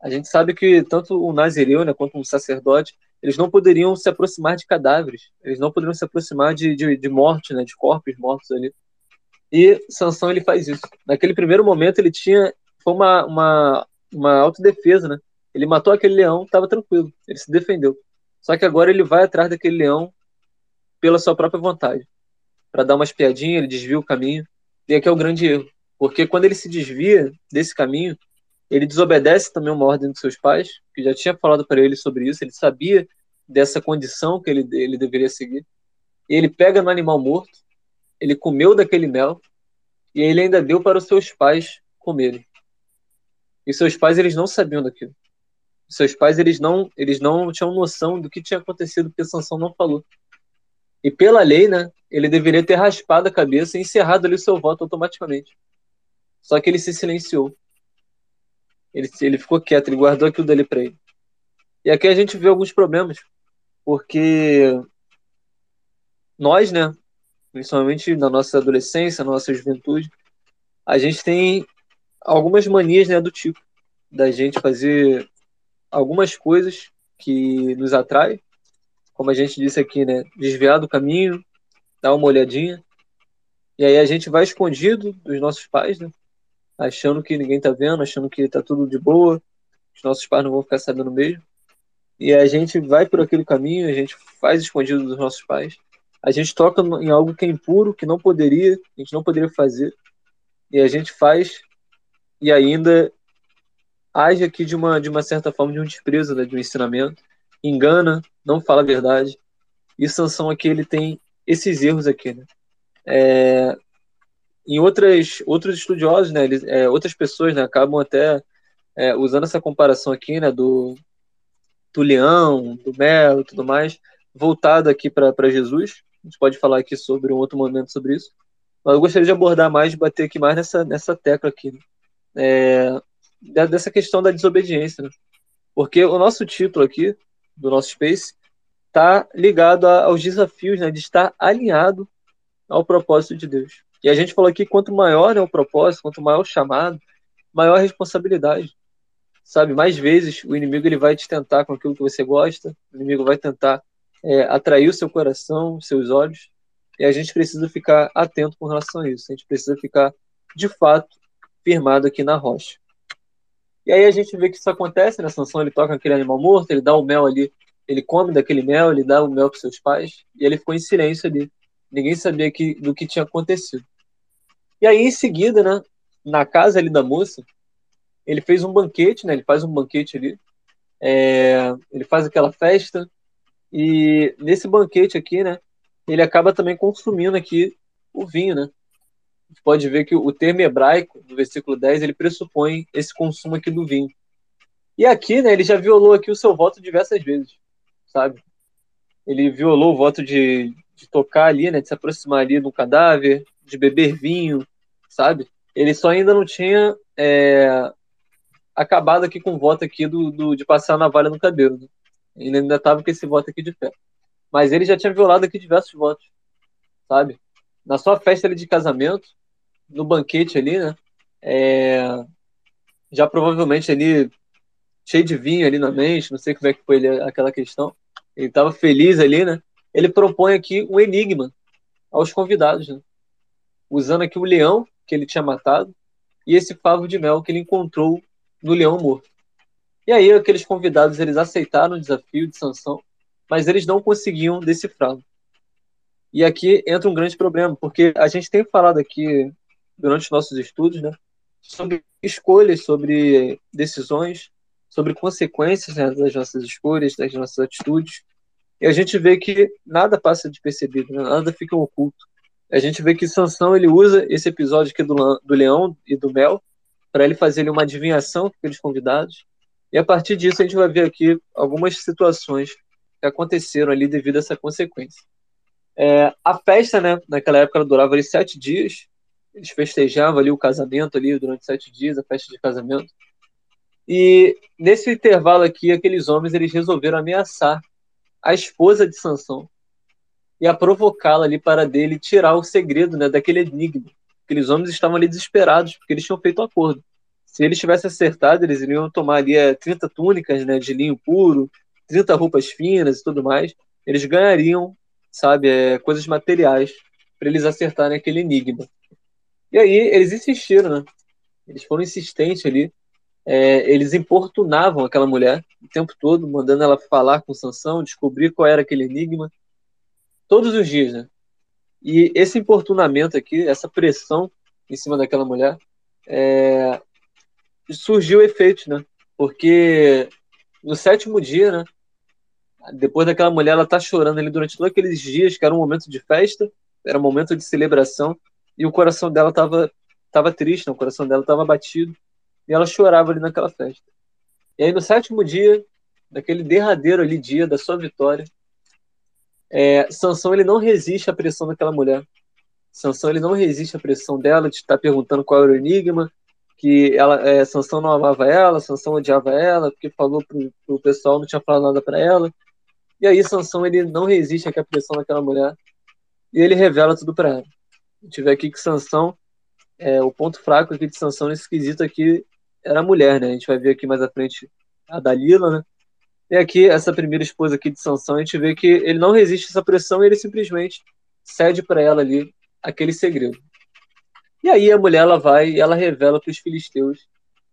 A gente sabe que tanto o nazireu, né, quanto o sacerdote, eles não poderiam se aproximar de cadáveres, eles não poderiam se aproximar de, de, de morte, né, de corpos mortos ali. E Sansão ele faz isso. Naquele primeiro momento ele tinha foi uma uma, uma autodefesa, né? Ele matou aquele leão, estava tranquilo, ele se defendeu. Só que agora ele vai atrás daquele leão pela sua própria vontade, para dar uma espiadinha, ele desvia o caminho. E aqui é o grande erro, porque quando ele se desvia desse caminho, ele desobedece também uma ordem dos seus pais, que já tinha falado para ele sobre isso, ele sabia dessa condição que ele, ele deveria seguir. E ele pega no animal morto, ele comeu daquele mel e ele ainda deu para os seus pais comerem. E seus pais eles não sabiam daquilo. Seus pais eles não eles não tinham noção do que tinha acontecido porque Sansão não falou. E pela lei, né, ele deveria ter raspado a cabeça e encerrado ali o seu voto automaticamente. Só que ele se silenciou. Ele, ele ficou quieto, ele guardou aquilo dali para ele. E aqui a gente vê alguns problemas, porque nós, né, principalmente na nossa adolescência, na nossa juventude, a gente tem algumas manias né, do tipo da gente fazer algumas coisas que nos atraem, como a gente disse aqui, né, desviar do caminho, dar uma olhadinha. E aí a gente vai escondido dos nossos pais, né? Achando que ninguém tá vendo, achando que tá tudo de boa, os nossos pais não vão ficar sabendo mesmo. E a gente vai por aquele caminho, a gente faz escondido dos nossos pais. A gente toca em algo que é impuro, que não poderia, a gente não poderia fazer. E a gente faz e ainda age aqui de uma, de uma certa forma de um desprezo, né, de um ensinamento, engana, não fala a verdade. E Sansão aqui ele tem esses erros aqui, né? É, em outras outros estudiosos, né, eles, é, outras pessoas, né, acabam até é, usando essa comparação aqui, né, do do leão, do mel tudo mais, voltado aqui para Jesus. A gente pode falar aqui sobre um outro momento sobre isso. Mas eu gostaria de abordar mais, de bater aqui mais nessa, nessa tecla aqui. Né? É, dessa questão da desobediência. Né? Porque o nosso título aqui, do nosso Space, está ligado aos desafios né, de estar alinhado ao propósito de Deus. E a gente falou aqui, quanto maior é o propósito, quanto maior o chamado, maior a responsabilidade. Sabe, mais vezes o inimigo ele vai te tentar com aquilo que você gosta, o inimigo vai tentar é, atrair o seu coração, seus olhos, e a gente precisa ficar atento com relação a isso. A gente precisa ficar, de fato, firmado aqui na rocha. E aí a gente vê que isso acontece, né? Sansão ele toca aquele animal morto, ele dá o mel ali, ele come daquele mel, ele dá o mel para seus pais, e ele ficou em silêncio ali. Ninguém sabia que, do que tinha acontecido. E aí, em seguida, né, na casa ali da moça, ele fez um banquete, né? Ele faz um banquete ali. É, ele faz aquela festa. E nesse banquete aqui, né? Ele acaba também consumindo aqui o vinho, né? A gente pode ver que o termo hebraico, do versículo 10, ele pressupõe esse consumo aqui do vinho. E aqui, né, ele já violou aqui o seu voto diversas vezes, sabe? Ele violou o voto de, de tocar ali, né, de se aproximar ali do cadáver, de beber vinho, sabe? Ele só ainda não tinha é, acabado aqui com o voto aqui do, do de passar a navalha no cabelo. Né? Ele ainda estava com esse voto aqui de pé. Mas ele já tinha violado aqui diversos votos, sabe? Na sua festa ali de casamento, no banquete ali, né? É, já provavelmente ali cheio de vinho ali na mente, não sei como é que foi ali, aquela questão. Ele estava feliz ali, né? Ele propõe aqui um enigma aos convidados, né? Usando aqui o leão que ele tinha matado e esse favo de mel que ele encontrou no leão morto. E aí aqueles convidados eles aceitaram o desafio de Sansão, mas eles não conseguiam decifrá-lo. E aqui entra um grande problema, porque a gente tem falado aqui durante os nossos estudos, né, sobre escolhas, sobre decisões, sobre consequências né, das nossas escolhas, das nossas atitudes. E a gente vê que nada passa despercebido, né, nada fica oculto. A gente vê que Sansão ele usa esse episódio aqui do, do leão e do mel para ele fazer uma adivinhação com aqueles convidados. E a partir disso a gente vai ver aqui algumas situações que aconteceram ali devido a essa consequência. É, a festa, né, naquela época ela durava ali sete dias. Eles festejavam ali o casamento ali durante sete dias, a festa de casamento. E nesse intervalo aqui, aqueles homens eles resolveram ameaçar a esposa de Sansão e a provocá-la ali para dele tirar o segredo, né, daquele enigma. Aqueles homens estavam ali desesperados, porque eles tinham feito um acordo. Se eles tivessem acertado, eles iriam tomar ali é, 30 túnicas né, de linho puro, 30 roupas finas e tudo mais. Eles ganhariam, sabe, é, coisas materiais para eles acertarem aquele enigma. E aí eles insistiram, né? Eles foram insistentes ali. É, eles importunavam aquela mulher o tempo todo, mandando ela falar com Sansão, descobrir qual era aquele enigma. Todos os dias, né? E esse importunamento aqui, essa pressão em cima daquela mulher, é, surgiu efeito, né? Porque no sétimo dia, né? Depois daquela mulher, ela tá chorando ali durante todos aqueles dias, que era um momento de festa, era um momento de celebração, e o coração dela tava, tava triste, né? o coração dela tava batido, e ela chorava ali naquela festa. E aí no sétimo dia, naquele derradeiro ali dia da sua vitória, é, Sansão ele não resiste à pressão daquela mulher. Sansão ele não resiste à pressão dela de estar perguntando qual era o enigma, que ela, é, Sansão não amava ela, Sansão odiava ela, porque falou pro, pro pessoal, não tinha falado nada para ela. E aí Sansão ele não resiste à pressão daquela mulher e ele revela tudo para ela. A gente vê aqui que Sansão, é, o ponto fraco aqui de Sansão nesse quesito aqui era a mulher, né? A gente vai ver aqui mais à frente a Dalila, né? E aqui, essa primeira esposa aqui de Sansão, a gente vê que ele não resiste a essa pressão e ele simplesmente cede para ela ali aquele segredo. E aí a mulher ela vai e ela revela para os filisteus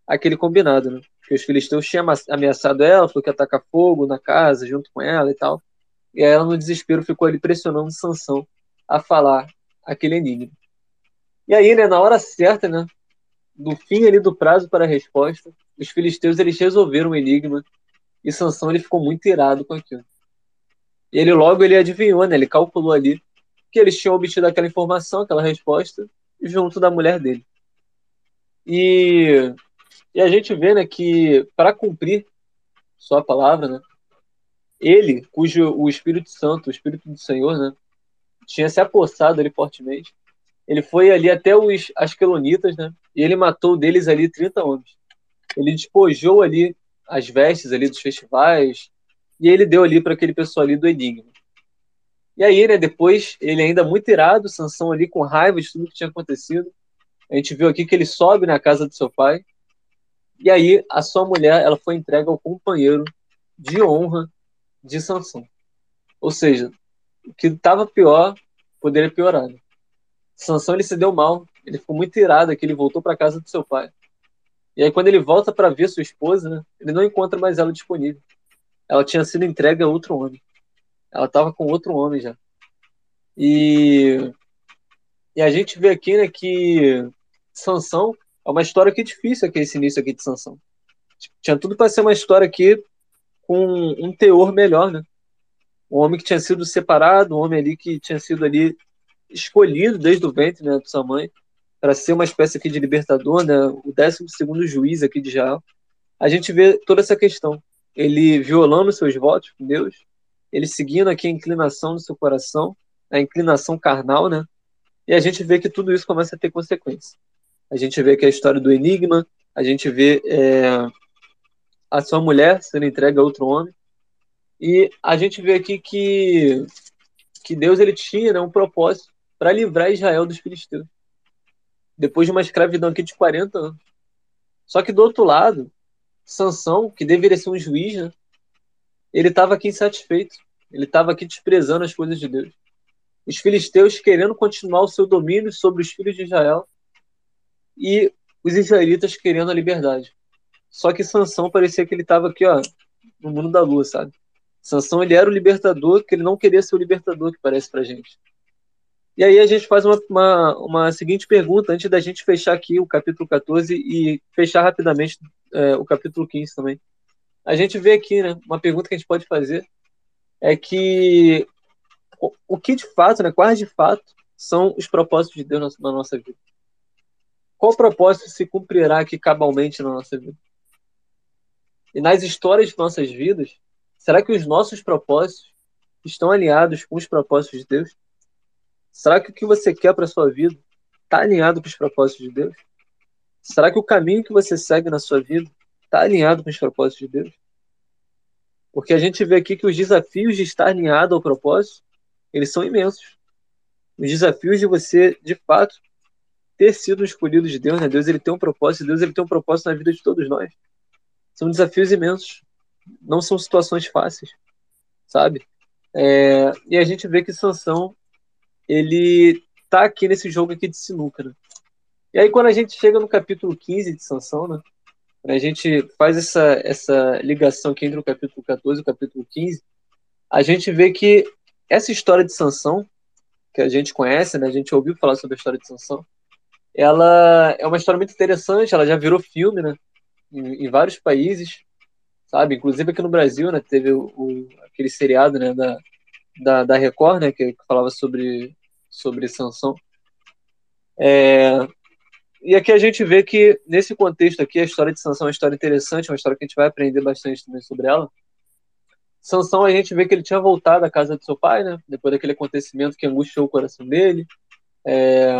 aquele combinado, né? Que os filisteus tinham ameaçado ela, falou que ia atacar fogo na casa junto com ela e tal. E aí ela, no desespero, ficou ali pressionando Sansão a falar aquele enigma. E aí, né, na hora certa, né, do fim ali do prazo para a resposta, os filisteus eles resolveram o enigma e Sansão ele ficou muito irado com aquilo. E ele logo ele adivinhou, né, ele calculou ali que eles tinham obtido aquela informação, aquela resposta junto da mulher dele. E, e a gente vê, né, que para cumprir sua palavra, né, ele, cujo o Espírito Santo, o Espírito do Senhor, né, tinha se apossado ali fortemente, ele foi ali até os asquelonitas, né? E ele matou deles ali 30 homens. Ele despojou ali as vestes ali dos festivais e ele deu ali para aquele pessoal ali do enigma. E aí, né, depois, ele ainda muito irado, Sansão ali com raiva de tudo que tinha acontecido. A gente viu aqui que ele sobe na casa do seu pai. E aí, a sua mulher, ela foi entregue ao companheiro de honra de Sansão. Ou seja, o que estava pior poderia piorar. Né? Sansão ele se deu mal, ele ficou muito irado que ele voltou para casa do seu pai. E aí quando ele volta para ver sua esposa, né, ele não encontra mais ela disponível. Ela tinha sido entregue a outro homem. Ela estava com outro homem já. E e a gente vê aqui, né, que Sansão é uma história que é difícil aqui esse início aqui de Sansão. Tinha tudo para ser uma história aqui com um teor melhor, né? Um homem que tinha sido separado, um homem ali que tinha sido ali escolhido desde o ventre né, de sua mãe para ser uma espécie aqui de libertador, né, o 12 segundo juiz aqui de Israel, a gente vê toda essa questão. Ele violando seus votos com Deus, ele seguindo aqui a inclinação do seu coração, a inclinação carnal, né? E a gente vê que tudo isso começa a ter consequências. A gente vê que a história do enigma, a gente vê é, a sua mulher sendo entregue a outro homem, e a gente vê aqui que, que Deus ele tinha né, um propósito para livrar Israel dos filisteus. Depois de uma escravidão aqui de 40 anos. Só que do outro lado, Sansão, que deveria ser um juiz, né, ele estava aqui insatisfeito. Ele estava aqui desprezando as coisas de Deus. Os filisteus querendo continuar o seu domínio sobre os filhos de Israel e os israelitas querendo a liberdade. Só que Sansão parecia que ele estava aqui, ó, no mundo da lua, sabe? Sansão ele era o libertador, que ele não queria ser o libertador que parece pra gente. E aí a gente faz uma, uma, uma, seguinte pergunta, antes da gente fechar aqui o capítulo 14 e fechar rapidamente é, o capítulo 15 também. A gente vê aqui, né, uma pergunta que a gente pode fazer é que o, que de fato, né, quais de fato são os propósitos de Deus na, na nossa vida? Qual propósito se cumprirá aqui cabalmente na nossa vida? E nas histórias de nossas vidas, será que os nossos propósitos estão alinhados com os propósitos de Deus? Será que o que você quer para sua vida está alinhado com os propósitos de Deus? Será que o caminho que você segue na sua vida está alinhado com os propósitos de Deus? Porque a gente vê aqui que os desafios de estar alinhado ao propósito, eles são imensos. Os desafios de você, de fato, ter sido escolhido de Deus, né? Deus ele tem um propósito, Deus ele tem um propósito na vida de todos nós. São desafios imensos. Não são situações fáceis, sabe? É, e a gente vê que Sansão ele tá aqui nesse jogo aqui de sinuca, né? E aí quando a gente chega no capítulo 15 de Sansão, né? A gente faz essa, essa ligação aqui entre o capítulo 14 e o capítulo 15, a gente vê que essa história de Sansão, que a gente conhece, né? A gente ouviu falar sobre a história de Sansão, ela é uma história muito interessante, ela já virou filme, né? Em, em vários países, sabe? Inclusive aqui no Brasil, né? Teve o, o aquele seriado, né? Da, da, da Record, né, que, falava sobre, sobre Sansão. É, e aqui a gente vê que, nesse contexto aqui, a história de Sansão é uma história interessante, uma história que a gente vai aprender bastante também sobre ela. Sansão, a gente vê que ele tinha voltado à casa de seu pai, né, depois daquele acontecimento que angustiou o coração dele. É,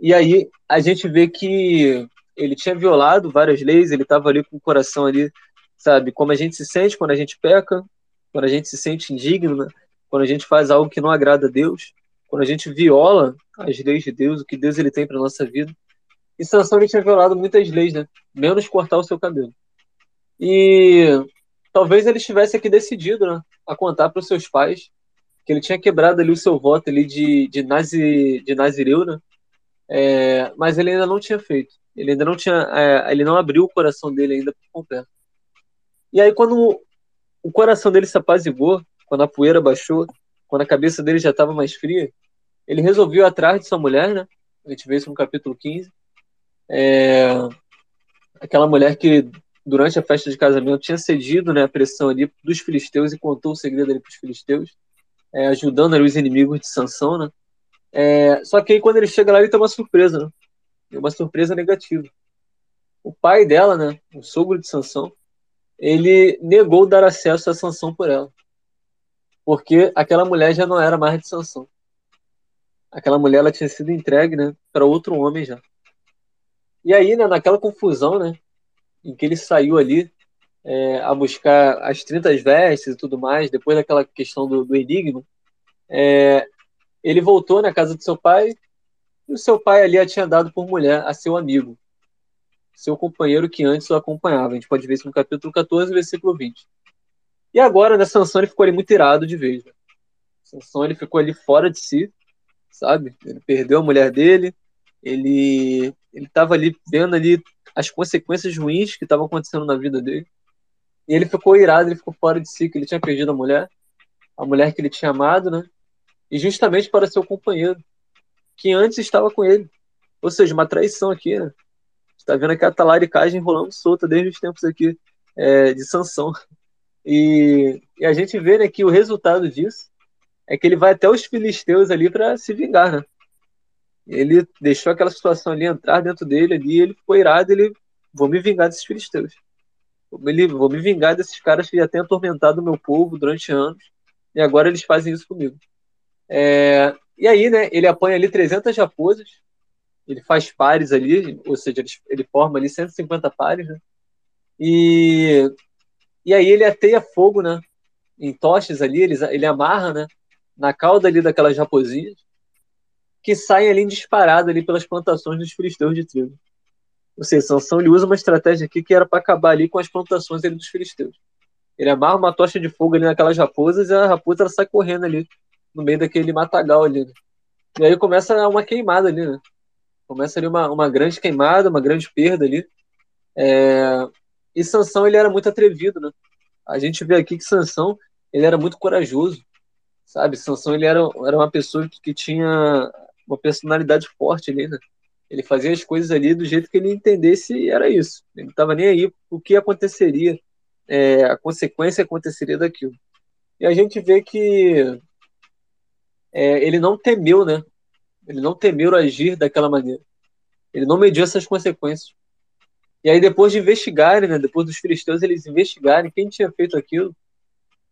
e aí a gente vê que ele tinha violado várias leis, ele estava ali com o coração ali, sabe, como a gente se sente quando a gente peca, quando a gente se sente indigno, né? quando a gente faz algo que não agrada a Deus, quando a gente viola as leis de Deus, o que Deus ele tem para nossa vida. E Sansão tinha violado muitas leis, né? Menos cortar o seu cabelo. E talvez ele estivesse aqui decidido né, a contar para os seus pais que ele tinha quebrado ali o seu voto ali de, de, nazi, de nazireu, né? É, mas ele ainda não tinha feito. Ele ainda não tinha, é, ele não abriu o coração dele ainda por completo. E aí quando o coração dele se apaziguou, quando a poeira baixou, quando a cabeça dele já estava mais fria, ele resolveu ir atrás de sua mulher, né? A gente vê isso no capítulo 15. É, aquela mulher que durante a festa de casamento tinha cedido né, a pressão ali dos filisteus e contou o segredo ali para os filisteus, é, ajudando ali os inimigos de Sansão, né? É, só que aí quando ele chega lá ele tem uma surpresa, né? Uma surpresa negativa. O pai dela, né, o sogro de Sansão, ele negou dar acesso a Sansão por ela. Porque aquela mulher já não era mais de Sansão. Aquela mulher ela tinha sido entregue, né, para outro homem já. E aí, né, naquela confusão, né, em que ele saiu ali é, a buscar as 30 vestes e tudo mais, depois daquela questão do, do enigma, é, ele voltou na casa do seu pai e o seu pai ali a tinha dado por mulher a seu amigo, seu companheiro que antes o acompanhava. A gente pode ver isso no capítulo 14, versículo 20. E agora, né, Sansão ele ficou ali muito irado de vez. Né? Sansão ele ficou ali fora de si, sabe? Ele perdeu a mulher dele, ele ele estava ali vendo ali as consequências ruins que estavam acontecendo na vida dele. E ele ficou irado, ele ficou fora de si, que ele tinha perdido a mulher, a mulher que ele tinha amado, né? E justamente para seu companheiro, que antes estava com ele. Ou seja, uma traição aqui, né? Está vendo aqui a talaricagem rolando solta desde os tempos aqui é, de Sansão. E, e, a gente vê né, que o resultado disso é que ele vai até os filisteus ali para se vingar, né? Ele deixou aquela situação ali entrar dentro dele ali, ele ficou irado, ele vou me vingar desses filisteus. Me, vou me vingar desses caras que já têm atormentado o meu povo durante anos e agora eles fazem isso comigo. É, e aí, né, ele apanha ali 300 raposas, ele faz pares ali, ou seja, ele, ele forma ali 150 pares, né? E, e aí ele ateia fogo, né? Em tochas ali, ele, ele amarra, né? Na cauda ali daquelas raposinhas que saem ali disparado ali pelas plantações dos filisteus de trigo. Ou seja, Sansão ele usa uma estratégia aqui que era para acabar ali com as plantações ali dos filisteus. Ele amarra uma tocha de fogo ali naquelas raposas e a raposa ela sai correndo ali no meio daquele matagal ali. Né? E aí começa uma queimada ali, né? Começa ali uma, uma grande queimada, uma grande perda ali. É... E Sansão ele era muito atrevido, né? A gente vê aqui que Sansão ele era muito corajoso, sabe? Sansão ele era, era uma pessoa que tinha uma personalidade forte ali, né? Ele fazia as coisas ali do jeito que ele entendesse e era isso. Ele não estava nem aí o que aconteceria, é, a consequência aconteceria daquilo. E a gente vê que é, ele não temeu, né? Ele não temeu agir daquela maneira. Ele não mediu essas consequências. E aí, depois de investigarem, né, depois dos filisteus eles investigarem quem tinha feito aquilo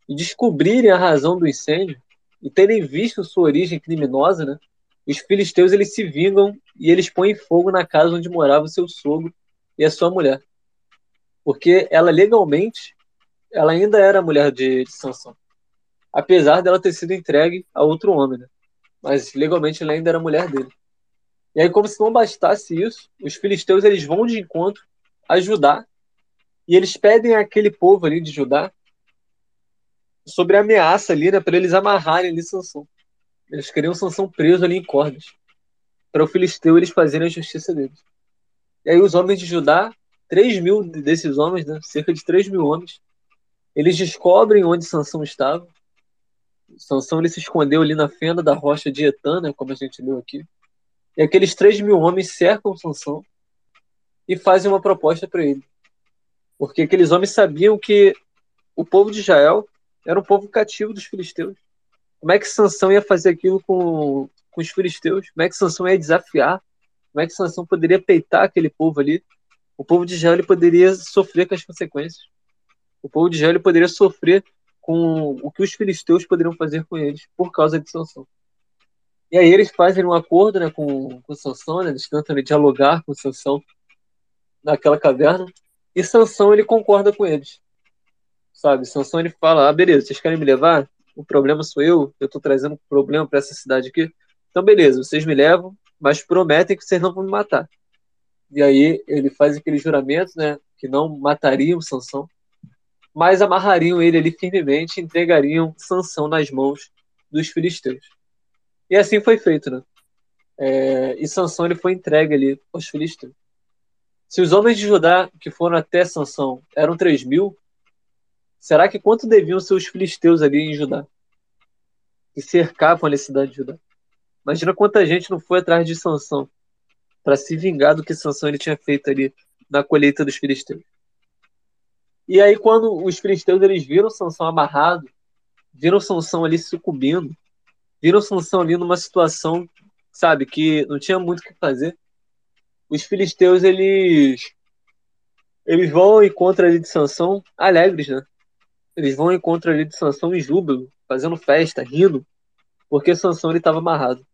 e descobrirem a razão do incêndio e terem visto sua origem criminosa, né, os filisteus eles se vingam e eles põem fogo na casa onde morava o seu sogro e a sua mulher. Porque ela legalmente, ela ainda era mulher de, de Sansão. Apesar dela ter sido entregue a outro homem, né? Mas legalmente ela ainda era mulher dele. E aí, como se não bastasse isso, os filisteus eles vão de encontro a Judá e eles pedem àquele povo ali de Judá sobre a ameaça ali, né, para eles amarrarem ali Sansão. Eles queriam Sansão preso ali em cordas. Para o filisteu eles fazerem a justiça deles. E aí os homens de Judá, 3 mil desses homens, né, cerca de 3 mil homens, eles descobrem onde Sansão estava. Sansão ele se escondeu ali na fenda da rocha de Etan, né, como a gente leu aqui. E aqueles 3 mil homens cercam Sansão e fazem uma proposta para ele. Porque aqueles homens sabiam que o povo de Israel era um povo cativo dos filisteus. Como é que Sansão ia fazer aquilo com, com os filisteus? Como é que Sansão ia desafiar? Como é que Sansão poderia peitar aquele povo ali? O povo de Israel poderia sofrer com as consequências. O povo de Israel poderia sofrer com o que os filisteus poderiam fazer com eles por causa de Sansão. E aí eles fazem um acordo né, com, com Sansão, né, eles tentam dialogar com Sansão naquela caverna, e Sansão ele concorda com eles. Sabe, Sansão ele fala: "Ah, beleza, vocês querem me levar? O problema sou eu, eu estou trazendo problema para essa cidade aqui. Então, beleza, vocês me levam, mas prometem que vocês não vão me matar. E aí ele faz aquele juramento, né, que não matariam Sansão. mas amarrariam ele ali firmemente e entregariam Sansão nas mãos dos filisteus. E assim foi feito, né? É, e Sansão ele foi entregue ali aos filisteus. Se os homens de Judá que foram até Sansão eram 3 mil, será que quanto deviam ser os filisteus ali em Judá? Que cercavam a cidade de Judá. Imagina quanta gente não foi atrás de Sansão para se vingar do que Sansão ele tinha feito ali na colheita dos filisteus. E aí quando os filisteus eles viram Sansão amarrado, viram Sansão ali sucumbindo, viram Sansão ali numa situação, sabe, que não tinha muito o que fazer. Os filisteus eles eles vão ao encontro ali de Sansão alegres, né? Eles vão ao encontro ali de Sansão em júbilo, fazendo festa, rindo, porque Sansão ele estava amarrado.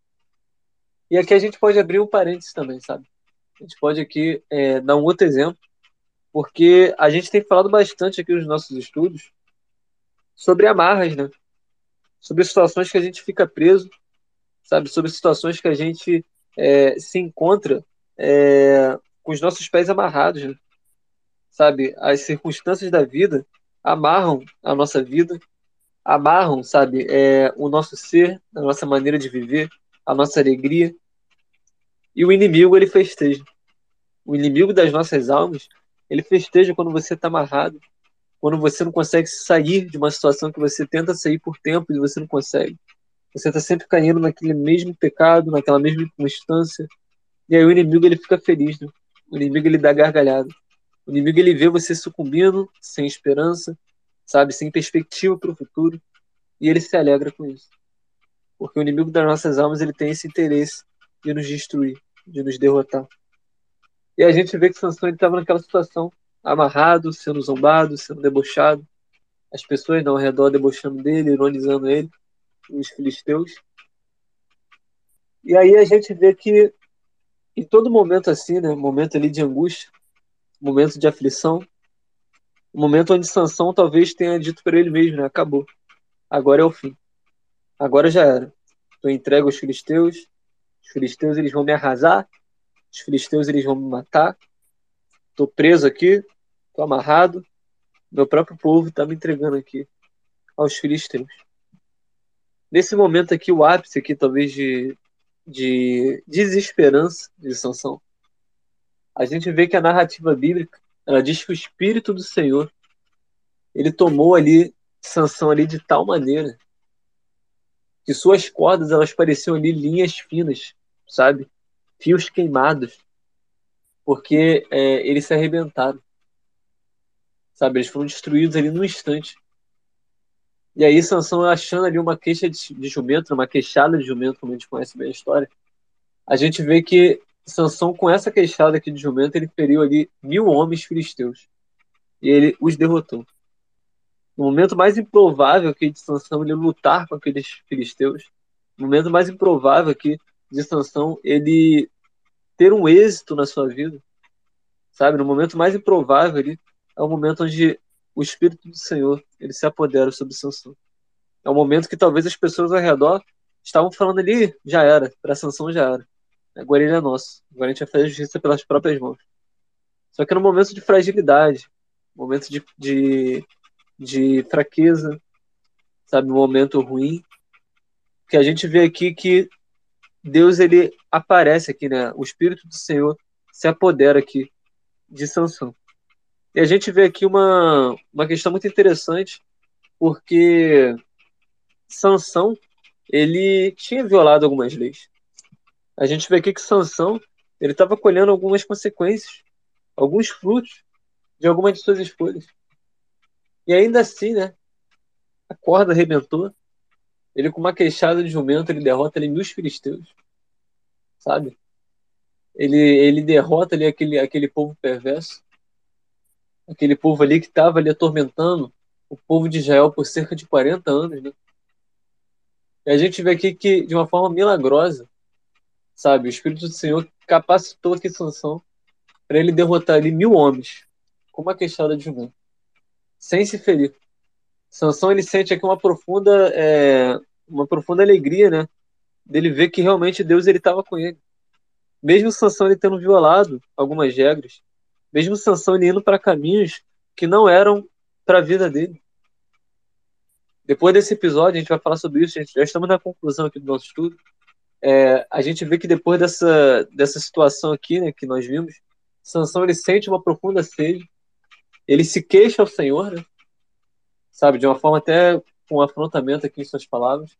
E aqui a gente pode abrir um parênteses também, sabe? A gente pode aqui é, dar um outro exemplo, porque a gente tem falado bastante aqui nos nossos estudos sobre amarras, né? Sobre situações que a gente fica preso, sabe? Sobre situações que a gente é, se encontra é, com os nossos pés amarrados, né? sabe? As circunstâncias da vida amarram a nossa vida, amarram, sabe? É, o nosso ser, a nossa maneira de viver, a nossa alegria. E o inimigo, ele festeja. O inimigo das nossas almas, ele festeja quando você está amarrado, quando você não consegue sair de uma situação que você tenta sair por tempo e você não consegue. Você está sempre caindo naquele mesmo pecado, naquela mesma inconstância. E aí o inimigo ele fica feliz, né? O inimigo ele dá gargalhada. O inimigo ele vê você sucumbindo, sem esperança, sabe, sem perspectiva para o futuro, e ele se alegra com isso. Porque o inimigo das nossas almas ele tem esse interesse de nos destruir, de nos derrotar. E a gente vê que Sansão estava naquela situação, amarrado, sendo zombado, sendo debochado, as pessoas ao redor debochando dele, ironizando ele, os filisteus. E aí a gente vê que em todo momento assim, né, momento ali de angústia, momento de aflição, momento onde Sansão talvez tenha dito para ele mesmo, né, acabou. Agora é o fim. Agora já era. Estou entregue aos filisteus. Os filisteus eles vão me arrasar. Os filisteus eles vão me matar. Estou preso aqui. Estou amarrado. Meu próprio povo está me entregando aqui aos filisteus. Nesse momento aqui, o ápice aqui, talvez, de, de desesperança de Sansão, a gente vê que a narrativa bíblica ela diz que o Espírito do Senhor ele tomou ali Sansão ali de tal maneira que suas cordas elas pareciam ali linhas finas, sabe? Fios queimados, porque é, eles se arrebentaram, sabe? Eles foram destruídos ali num instante. E aí Sansão achando ali uma queixa de, de jumento, uma queixada de jumento, como a gente conhece bem a história, a gente vê que Sansão, com essa queixada aqui de jumento, ele feriu ali mil homens filisteus. E ele os derrotou no momento mais improvável aqui de Sansão ele lutar com aqueles filisteus, no momento mais improvável aqui de Sansão ele ter um êxito na sua vida, sabe? No momento mais improvável ali é o momento onde o Espírito do Senhor ele se apodera sobre Sansão. É o momento que talvez as pessoas ao redor estavam falando ali, já era, para Sansão já era. Agora ele é nosso. Agora a gente vai fazer justiça pelas próprias mãos. Só que no momento de fragilidade, momento de, de de fraqueza, sabe, um momento ruim, que a gente vê aqui que Deus ele aparece aqui, né? O Espírito do Senhor se apodera aqui de Sansão. E a gente vê aqui uma, uma questão muito interessante, porque Sansão ele tinha violado algumas leis. A gente vê aqui que Sansão ele estava colhendo algumas consequências, alguns frutos de algumas de suas escolhas. E ainda assim, né? A corda arrebentou. Ele, com uma queixada de jumento, ele derrota ali mil filisteus. Sabe? Ele, ele derrota ali aquele, aquele povo perverso. Aquele povo ali que estava ali atormentando o povo de Israel por cerca de 40 anos, né? E a gente vê aqui que, de uma forma milagrosa, sabe, o Espírito do Senhor capacitou aqui Sansão para ele derrotar ali mil homens com uma queixada de jumento sem se ferir. Sansão ele sente aqui uma profunda, é, uma profunda alegria, né? Dele ver que realmente Deus ele estava com ele. Mesmo Sansão ele tendo violado algumas regras, mesmo Sansão ele indo para caminhos que não eram para a vida dele. Depois desse episódio, a gente vai falar sobre isso, gente. Já estamos na conclusão aqui do nosso estudo. É, a gente vê que depois dessa, dessa situação aqui, né, que nós vimos, Sansão ele sente uma profunda sede, ele se queixa ao Senhor, né, sabe, de uma forma até com afrontamento aqui em suas palavras,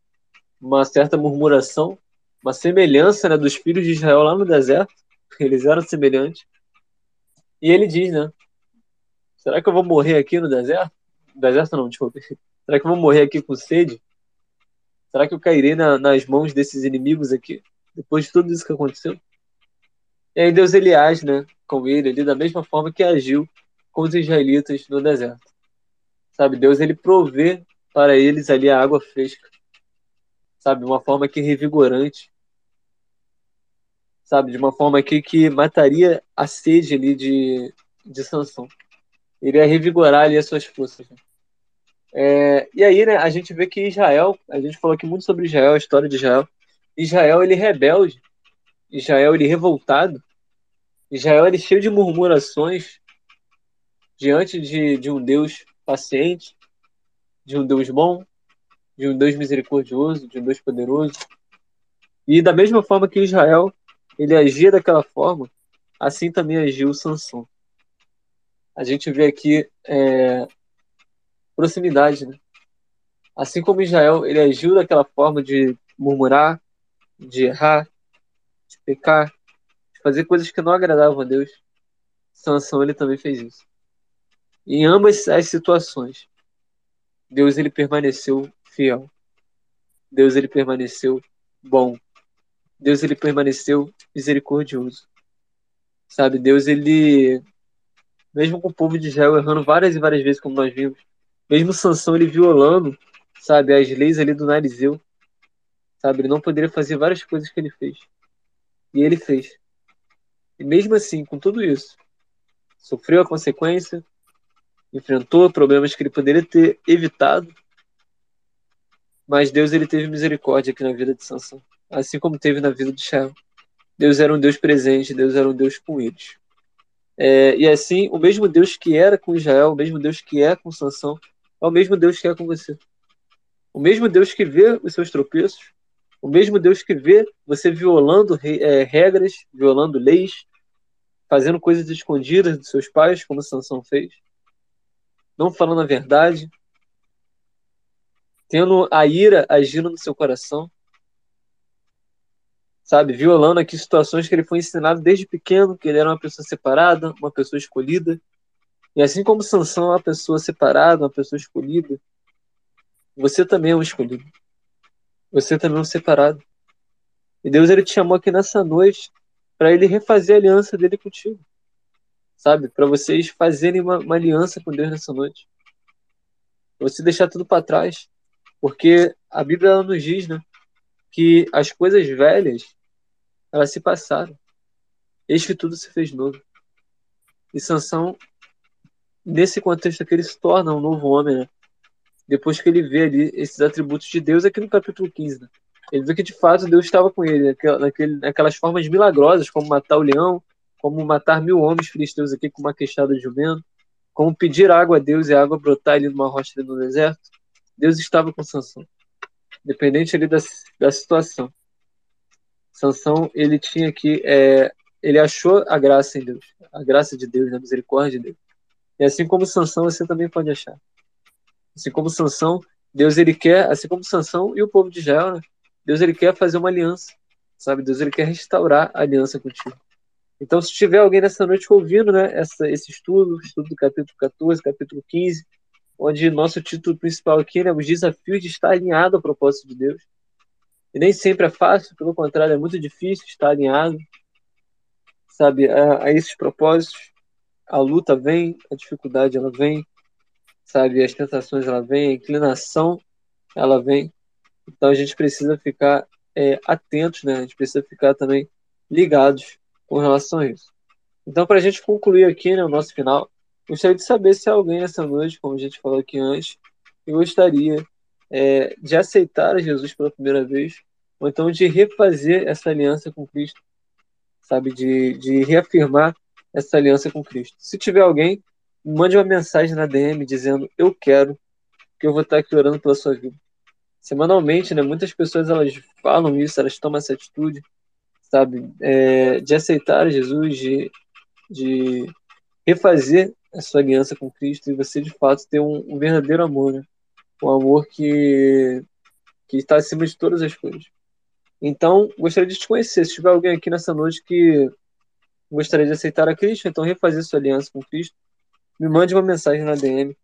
uma certa murmuração, uma semelhança né, dos filhos de Israel lá no deserto, eles eram semelhantes, e ele diz, né, será que eu vou morrer aqui no deserto? Deserto não, desculpa. Será que eu vou morrer aqui com sede? Será que eu cairei na, nas mãos desses inimigos aqui? Depois de tudo isso que aconteceu? E aí Deus ele age, né, com ele ali da mesma forma que agiu com os israelitas no deserto. Sabe, Deus ele provê para eles ali a água fresca. Sabe, uma forma que revigorante. Sabe, de uma forma que, que mataria a sede ali de, de Sansão. Iria revigorar ali as suas forças. Né? É, e aí, né, a gente vê que Israel, a gente falou aqui muito sobre Israel, a história de Israel. Israel, ele rebelde. Israel, ele revoltado. Israel, ele cheio de murmurações diante de, de um Deus paciente, de um Deus bom, de um Deus misericordioso, de um Deus poderoso. E da mesma forma que Israel, ele agia daquela forma, assim também agiu Sansão. A gente vê aqui é, proximidade, né? Assim como Israel, ele agiu daquela forma de murmurar, de errar, de pecar, de fazer coisas que não agradavam a Deus. Sansão, ele também fez isso. Em ambas as situações, Deus ele permaneceu fiel. Deus ele permaneceu bom. Deus ele permaneceu misericordioso. Sabe, Deus ele mesmo com o povo de Israel errando várias e várias vezes como nós vimos, mesmo Sansão ele violando, sabe, as leis ali do Narizeu, sabe, ele não poderia fazer várias coisas que ele fez. E ele fez. E mesmo assim, com tudo isso, sofreu a consequência, enfrentou problemas que ele poderia ter evitado, mas Deus ele teve misericórdia aqui na vida de Sansão, assim como teve na vida de Israel. Deus era um Deus presente, Deus era um Deus com eles. É, e assim, o mesmo Deus que era com Israel, o mesmo Deus que é com Sansão, é o mesmo Deus que é com você. O mesmo Deus que vê os seus tropeços, o mesmo Deus que vê você violando é, regras, violando leis, fazendo coisas escondidas dos seus pais, como Sansão fez, não falando a verdade, tendo a ira agindo no seu coração, sabe, violando aqui situações que ele foi ensinado desde pequeno, que ele era uma pessoa separada, uma pessoa escolhida, e assim como Sansão é uma pessoa separada, uma pessoa escolhida, você também é um escolhido. Você também é um separado. E Deus ele te chamou aqui nessa noite para ele refazer a aliança dele contigo. Sabe? Para vocês fazerem uma, uma, aliança com Deus nessa noite. Pra você deixar tudo para trás. Porque a Bíblia ela nos diz, né, que as coisas velhas elas se passaram. Eis que tudo se fez novo. E Sansão nesse contexto aqui, ele se torna um novo homem, né? Depois que ele vê ali esses atributos de Deus aqui no capítulo 15, né? Ele vê que de fato Deus estava com ele, naquele, naquelas formas milagrosas, como matar o leão, como matar mil homens filisteus aqui com uma queixada de jumento, como pedir água a Deus e a água brotar ali numa rocha ali no deserto. Deus estava com Sansão, independente ali da, da situação. Sansão, ele tinha que, é, ele achou a graça em Deus, a graça de Deus, a misericórdia de Deus. E assim como Sansão, você também pode achar. Assim como Sansão, Deus ele quer, assim como Sansão e o povo de Israel, né? Deus ele quer fazer uma aliança, sabe? Deus ele quer restaurar a aliança contigo. Então, se tiver alguém nessa noite ouvindo, né, essa, esse estudo, estudo do capítulo 14, capítulo 15, onde nosso título principal aqui, né, os desafios de estar alinhado ao propósito de Deus. E nem sempre é fácil, pelo contrário, é muito difícil estar alinhado, sabe, a, a esses propósitos a luta vem, a dificuldade ela vem, sabe, as tentações ela vem, a inclinação ela vem. Então a gente precisa ficar é, atentos, né? A gente precisa ficar também ligados com relação a isso. Então, para a gente concluir aqui né, o nosso final, gostaria de saber se alguém essa noite, como a gente falou aqui antes, gostaria é, de aceitar Jesus pela primeira vez, ou então de refazer essa aliança com Cristo, sabe, de, de reafirmar essa aliança com Cristo. Se tiver alguém, mande uma mensagem na DM dizendo eu quero, que eu vou estar aqui orando pela sua vida. Semanalmente, né? Muitas pessoas elas falam isso, elas tomam essa atitude, sabe, é, de aceitar Jesus, de, de refazer a sua aliança com Cristo e você de fato ter um, um verdadeiro amor, né? Um amor que que está acima de todas as coisas. Então, gostaria de te conhecer. Se tiver alguém aqui nessa noite que gostaria de aceitar a Cristo, então refazer sua aliança com Cristo, me mande uma mensagem na DM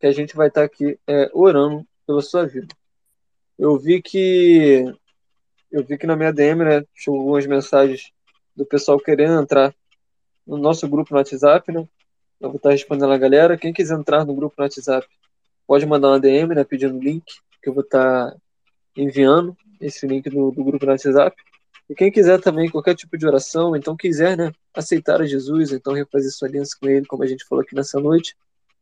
que a gente vai estar aqui é, orando pela sua vida. Eu vi que eu vi que na minha DM, né, chegou algumas mensagens do pessoal querendo entrar no nosso grupo no WhatsApp, né? Eu vou estar respondendo a galera. Quem quiser entrar no grupo no WhatsApp, pode mandar uma DM, né, pedindo link, que eu vou estar enviando esse link do, do grupo no WhatsApp. E quem quiser também qualquer tipo de oração, então quiser, né, aceitar a Jesus, então refazer sua aliança com ele, como a gente falou aqui nessa noite,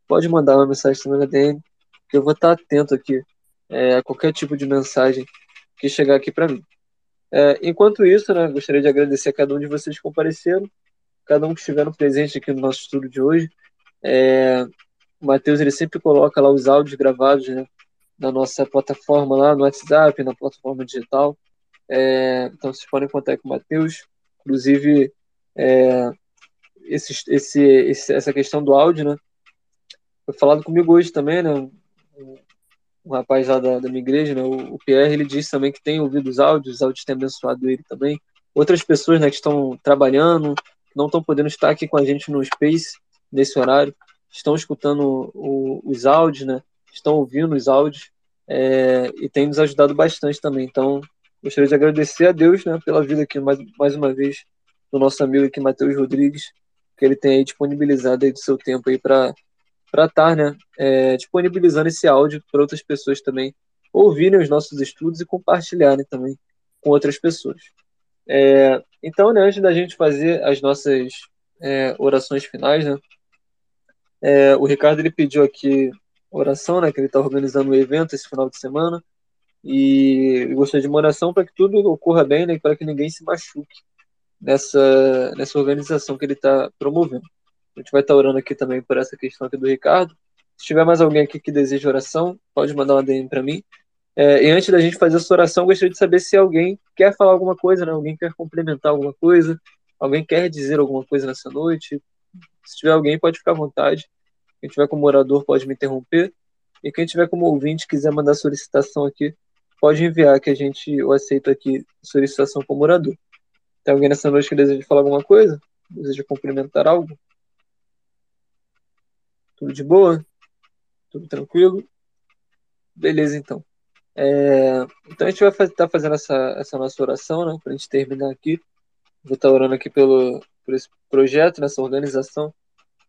pode mandar uma mensagem também na DM, que eu vou estar atento aqui é, a qualquer tipo de mensagem que chegar aqui para mim. É, enquanto isso, né, gostaria de agradecer a cada um de vocês que compareceram, cada um que estiveram presente aqui no nosso estudo de hoje. É, o Matheus ele sempre coloca lá os áudios gravados né, na nossa plataforma lá no WhatsApp, na plataforma digital. É, então vocês podem contar com o Matheus. Inclusive, é, esse, esse, esse, essa questão do áudio, né? Foi falado comigo hoje também, né? Um, rapaz lá da, da minha igreja, né? O, Pierre, ele disse também que tem ouvido os áudios, os áudios têm abençoado ele também. Outras pessoas, né, que estão trabalhando, não estão podendo estar aqui com a gente no Space nesse horário, estão escutando o, os áudios, né? Estão ouvindo os áudios é, e tem nos ajudado bastante também. Então, gostaria de agradecer a Deus né, pela vida aqui, mais, mais uma vez, do nosso amigo aqui, Matheus Rodrigues, que ele tem aí disponibilizado aí do seu tempo aí para estar tá, né, é, disponibilizando esse áudio para outras pessoas também ouvirem os nossos estudos e compartilharem também com outras pessoas. É, então, né, antes da gente fazer as nossas é, orações finais, né, é, o Ricardo ele pediu aqui oração, né, que ele está organizando um evento esse final de semana, e gostaria de uma oração para que tudo ocorra bem, né, para que ninguém se machuque nessa, nessa organização que ele está promovendo. A gente vai estar tá orando aqui também por essa questão aqui do Ricardo. Se tiver mais alguém aqui que deseja oração, pode mandar uma DM para mim. É, e antes da gente fazer essa oração, gostaria de saber se alguém quer falar alguma coisa, né? alguém quer complementar alguma coisa, alguém quer dizer alguma coisa nessa noite. Se tiver alguém, pode ficar à vontade. Quem tiver como orador pode me interromper. E quem tiver como ouvinte quiser mandar solicitação aqui, pode enviar que a gente eu aceito aqui solicitação como orador. Tem alguém nessa noite que deseja falar alguma coisa? Deseja complementar algo? Tudo de boa? Tudo tranquilo? Beleza, então. É, então a gente vai estar tá fazendo essa, essa nossa oração, né? Para a gente terminar aqui. Vou estar tá orando aqui pelo, por esse projeto, nessa organização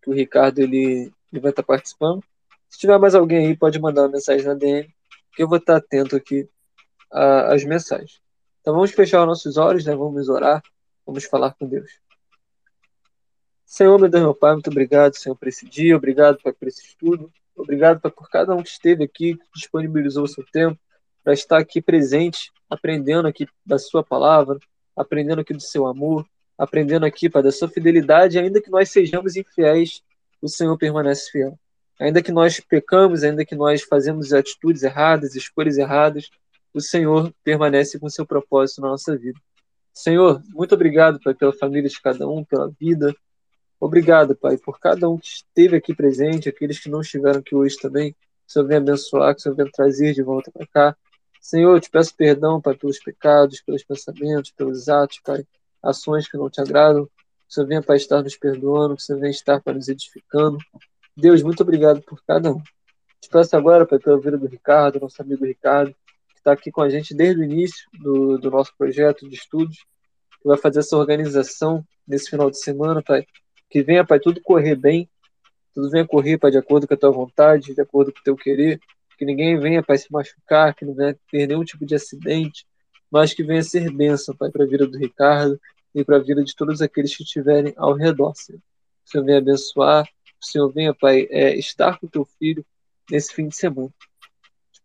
que o Ricardo ele ele vai estar participando. Se tiver mais alguém aí, pode mandar uma mensagem na DM, que eu vou estar atento aqui às mensagens. Então vamos fechar os nossos olhos, né? Vamos orar, vamos falar com Deus. Senhor, meu Deus, meu Pai, muito obrigado, Senhor, por esse dia, obrigado, Pai, por esse estudo, obrigado, Pai, por cada um que esteve aqui, que disponibilizou o seu tempo para estar aqui presente, aprendendo aqui da Sua palavra, aprendendo aqui do seu amor, aprendendo aqui, Pai, da Sua fidelidade, ainda que nós sejamos infiéis o Senhor permanece fiel. Ainda que nós pecamos, ainda que nós fazemos atitudes erradas, escolhas erradas, o Senhor permanece com seu propósito na nossa vida. Senhor, muito obrigado, Pai, pela família de cada um, pela vida. Obrigado, Pai, por cada um que esteve aqui presente, aqueles que não estiveram aqui hoje também. Que o Senhor venha abençoar, que o Senhor venha trazer de volta para cá. Senhor, eu te peço perdão, Pai, pelos pecados, pelos pensamentos, pelos atos, Pai, ações que não te agradam que o Senhor venha para estar nos perdoando, que o Senhor venha estar para nos edificando. Deus, muito obrigado por cada um. Te peço agora, Pai, pela vida do Ricardo, nosso amigo Ricardo, está aqui com a gente desde o início do, do nosso projeto de estudos, que vai fazer essa organização nesse final de semana, Pai. Que venha, Pai, tudo correr bem, tudo venha correr, Pai, de acordo com a tua vontade, de acordo com o teu querer, que ninguém venha, Pai, se machucar, que não venha ter nenhum tipo de acidente, mas que venha ser bênção, Pai, para a vida do Ricardo, e para a vida de todos aqueles que estiverem ao redor, Senhor. O Senhor venha abençoar, o Senhor venha, Pai, é, estar com o teu filho nesse fim de semana.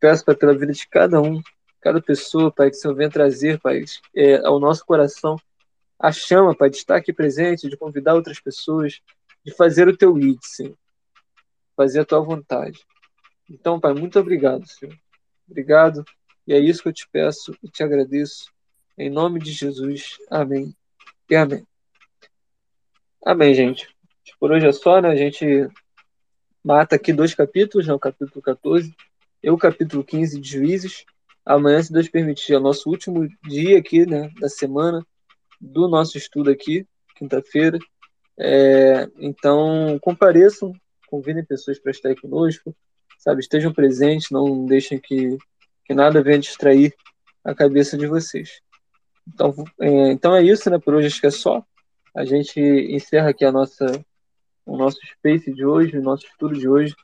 Peço, Pai, pela vida de cada um, cada pessoa, Pai, que o Senhor venha trazer, Pai, é, ao nosso coração a chama, Pai, de estar aqui presente, de convidar outras pessoas, de fazer o teu id, Senhor. fazer a tua vontade. Então, Pai, muito obrigado, Senhor. Obrigado. E é isso que eu te peço e te agradeço. Em nome de Jesus. Amém. E amém. Amém, gente. Por hoje é só, né? A gente mata aqui dois capítulos, né? o capítulo 14 e o capítulo 15 de Juízes. Amanhã, se Deus permitir, é o nosso último dia aqui, né, da semana, do nosso estudo aqui, quinta-feira. É, então, compareçam, convidem pessoas para estar conosco, sabe? Estejam presentes, não deixem que, que nada venha distrair a cabeça de vocês. Então é, então é isso, né? Por hoje acho que é só. A gente encerra aqui a nossa, o nosso space de hoje, o nosso estudo de hoje,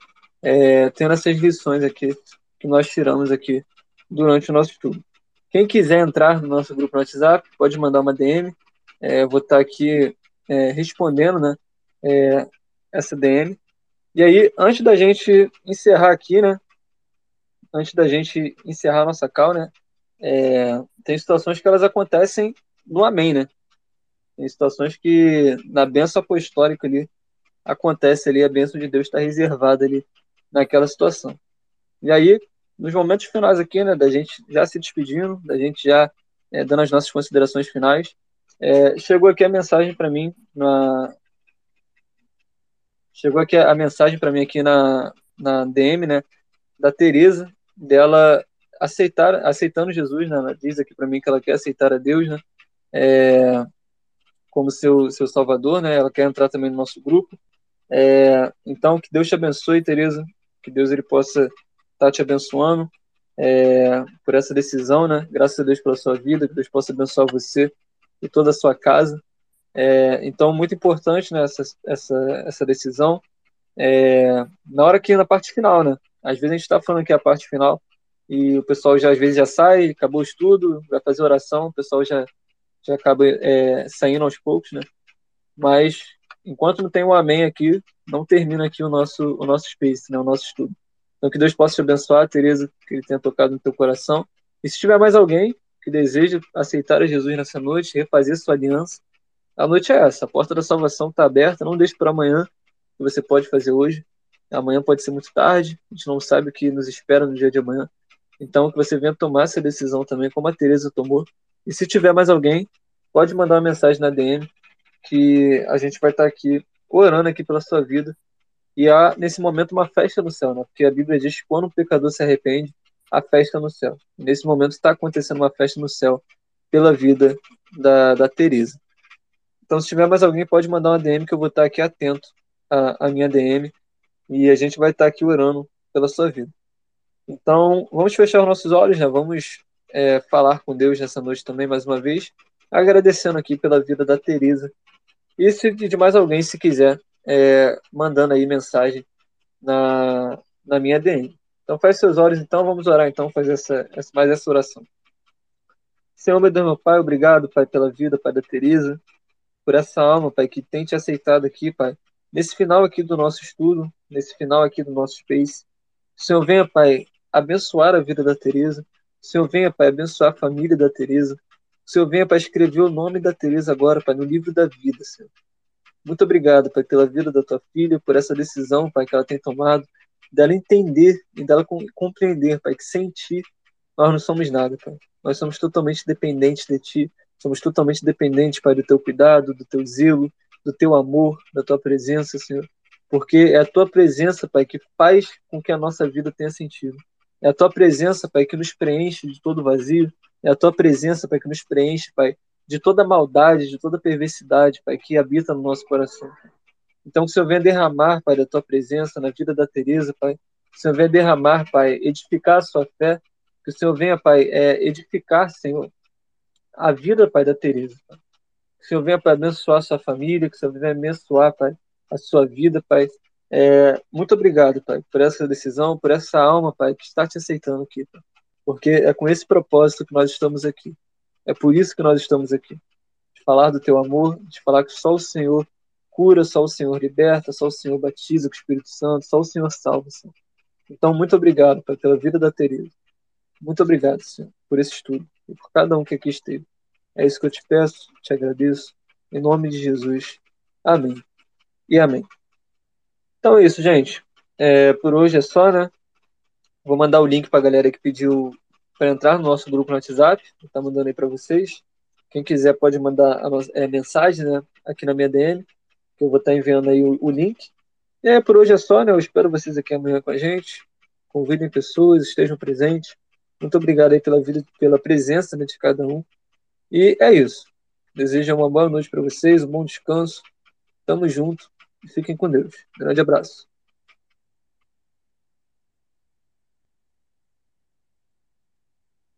é, tendo essas lições aqui que nós tiramos aqui durante o nosso estudo. Quem quiser entrar no nosso grupo no WhatsApp, pode mandar uma DM. É, vou estar aqui é, respondendo né, é, essa DM. E aí, antes da gente encerrar aqui, né? Antes da gente encerrar a nossa call, né? É, tem situações que elas acontecem no Amém, né? Tem situações que na benção apostólica ali acontece ali, a benção de Deus está reservada ali naquela situação. E aí, nos momentos finais aqui, né, da gente já se despedindo, da gente já é, dando as nossas considerações finais, é, chegou aqui a mensagem para mim na chegou aqui a, mensagem para mim aqui na, na DM, né, da Teresa, dela aceitar aceitando Jesus, né? Ela diz aqui para mim que ela quer aceitar a Deus, né? É, como seu seu Salvador, né? Ela quer entrar também no nosso grupo. É, então que Deus te abençoe, Teresa, que Deus ele possa estar tá te abençoando é, por essa decisão, né? Graças a Deus pela sua vida, que Deus possa abençoar você e toda a sua casa. É, então, muito importante né, essa, essa, essa decisão. É, na hora que, na parte final, né? Às vezes a gente está falando aqui a parte final e o pessoal já às vezes já sai, acabou o estudo, vai fazer oração, o pessoal já, já acaba é, saindo aos poucos, né? Mas enquanto não tem um amém aqui, não termina aqui o nosso, o nosso space, né? O nosso estudo. Então que Deus possa te abençoar, Tereza, que Ele tenha tocado no teu coração. E se tiver mais alguém que deseja aceitar a Jesus nessa noite, refazer sua aliança, a noite é essa. A porta da salvação está aberta. Não deixe para amanhã que você pode fazer hoje. Amanhã pode ser muito tarde. A gente não sabe o que nos espera no dia de amanhã. Então, que você venha tomar essa decisão também, como a Tereza tomou. E se tiver mais alguém, pode mandar uma mensagem na DM, que a gente vai estar aqui orando aqui pela sua vida. E há, nesse momento, uma festa no céu, né? Porque a Bíblia diz que quando um pecador se arrepende, a festa no céu. nesse momento está acontecendo uma festa no céu pela vida da, da Tereza. Então, se tiver mais alguém, pode mandar uma DM que eu vou estar aqui atento à, à minha DM e a gente vai estar aqui orando pela sua vida. Então, vamos fechar os nossos olhos, né? Vamos é, falar com Deus nessa noite também, mais uma vez, agradecendo aqui pela vida da Tereza. E se de mais alguém, se quiser, é, mandando aí mensagem na, na minha DM. Então, faz seus olhos, então, vamos orar, então, fazer essa, mais essa oração. Senhor, meu Deus, meu Pai, obrigado, Pai, pela vida, Pai, da Tereza, por essa alma, Pai, que tem te aceitado aqui, Pai, nesse final aqui do nosso estudo, nesse final aqui do nosso Space. Senhor venha, Pai, abençoar a vida da Teresa. O Senhor venha, Pai, abençoar a família da Teresa. Senhor venha, Pai, escrever o nome da Teresa agora, Pai, no livro da vida, Senhor. Muito obrigado, Pai, pela vida da tua filha, por essa decisão, Pai, que ela tem tomado, dela entender e dela compreender, Pai, que sem ti nós não somos nada, Pai. Nós somos totalmente dependentes de ti, somos totalmente dependentes, Pai, do teu cuidado, do teu zelo, do teu amor, da tua presença, Senhor. Porque é a tua presença, Pai, que faz com que a nossa vida tenha sentido. É a tua presença, Pai, que nos preenche de todo vazio. É a tua presença, Pai, que nos preenche, Pai, de toda maldade, de toda perversidade, Pai, que habita no nosso coração. Então, que o Senhor venha derramar, Pai, da tua presença na vida da Teresa, Pai. Que o Senhor venha derramar, Pai, edificar a sua fé. Que o Senhor venha, Pai, é, edificar, Senhor, a vida, Pai, da Teresa. Pai. Que o Senhor venha, Pai, abençoar a sua família. Que o Senhor venha abençoar, Pai, a sua vida, Pai. É, muito obrigado, Pai, por essa decisão, por essa alma, Pai, que está te aceitando aqui, Pai. Porque é com esse propósito que nós estamos aqui. É por isso que nós estamos aqui. De falar do teu amor, de falar que só o Senhor cura, só o Senhor liberta, só o Senhor batiza com o Espírito Santo, só o Senhor salva, Senhor. Então, muito obrigado, pela vida da Teresa. Muito obrigado, Senhor, por esse estudo e por cada um que aqui esteve. É isso que eu te peço, te agradeço. Em nome de Jesus. Amém. E amém. Então é isso, gente. É, por hoje é só, né? Vou mandar o link para a galera que pediu para entrar no nosso grupo no WhatsApp. Tá mandando aí para vocês. Quem quiser pode mandar a é, mensagem, né? Aqui na minha DM, que eu vou estar tá enviando aí o, o link. É, por hoje é só, né? Eu espero vocês aqui amanhã com a gente. Convidem pessoas, estejam presentes. Muito obrigado aí pela vida, pela presença né, de cada um. E é isso. Desejo uma boa noite para vocês, um bom descanso. Tamo junto e fiquem com Deus. Grande abraço.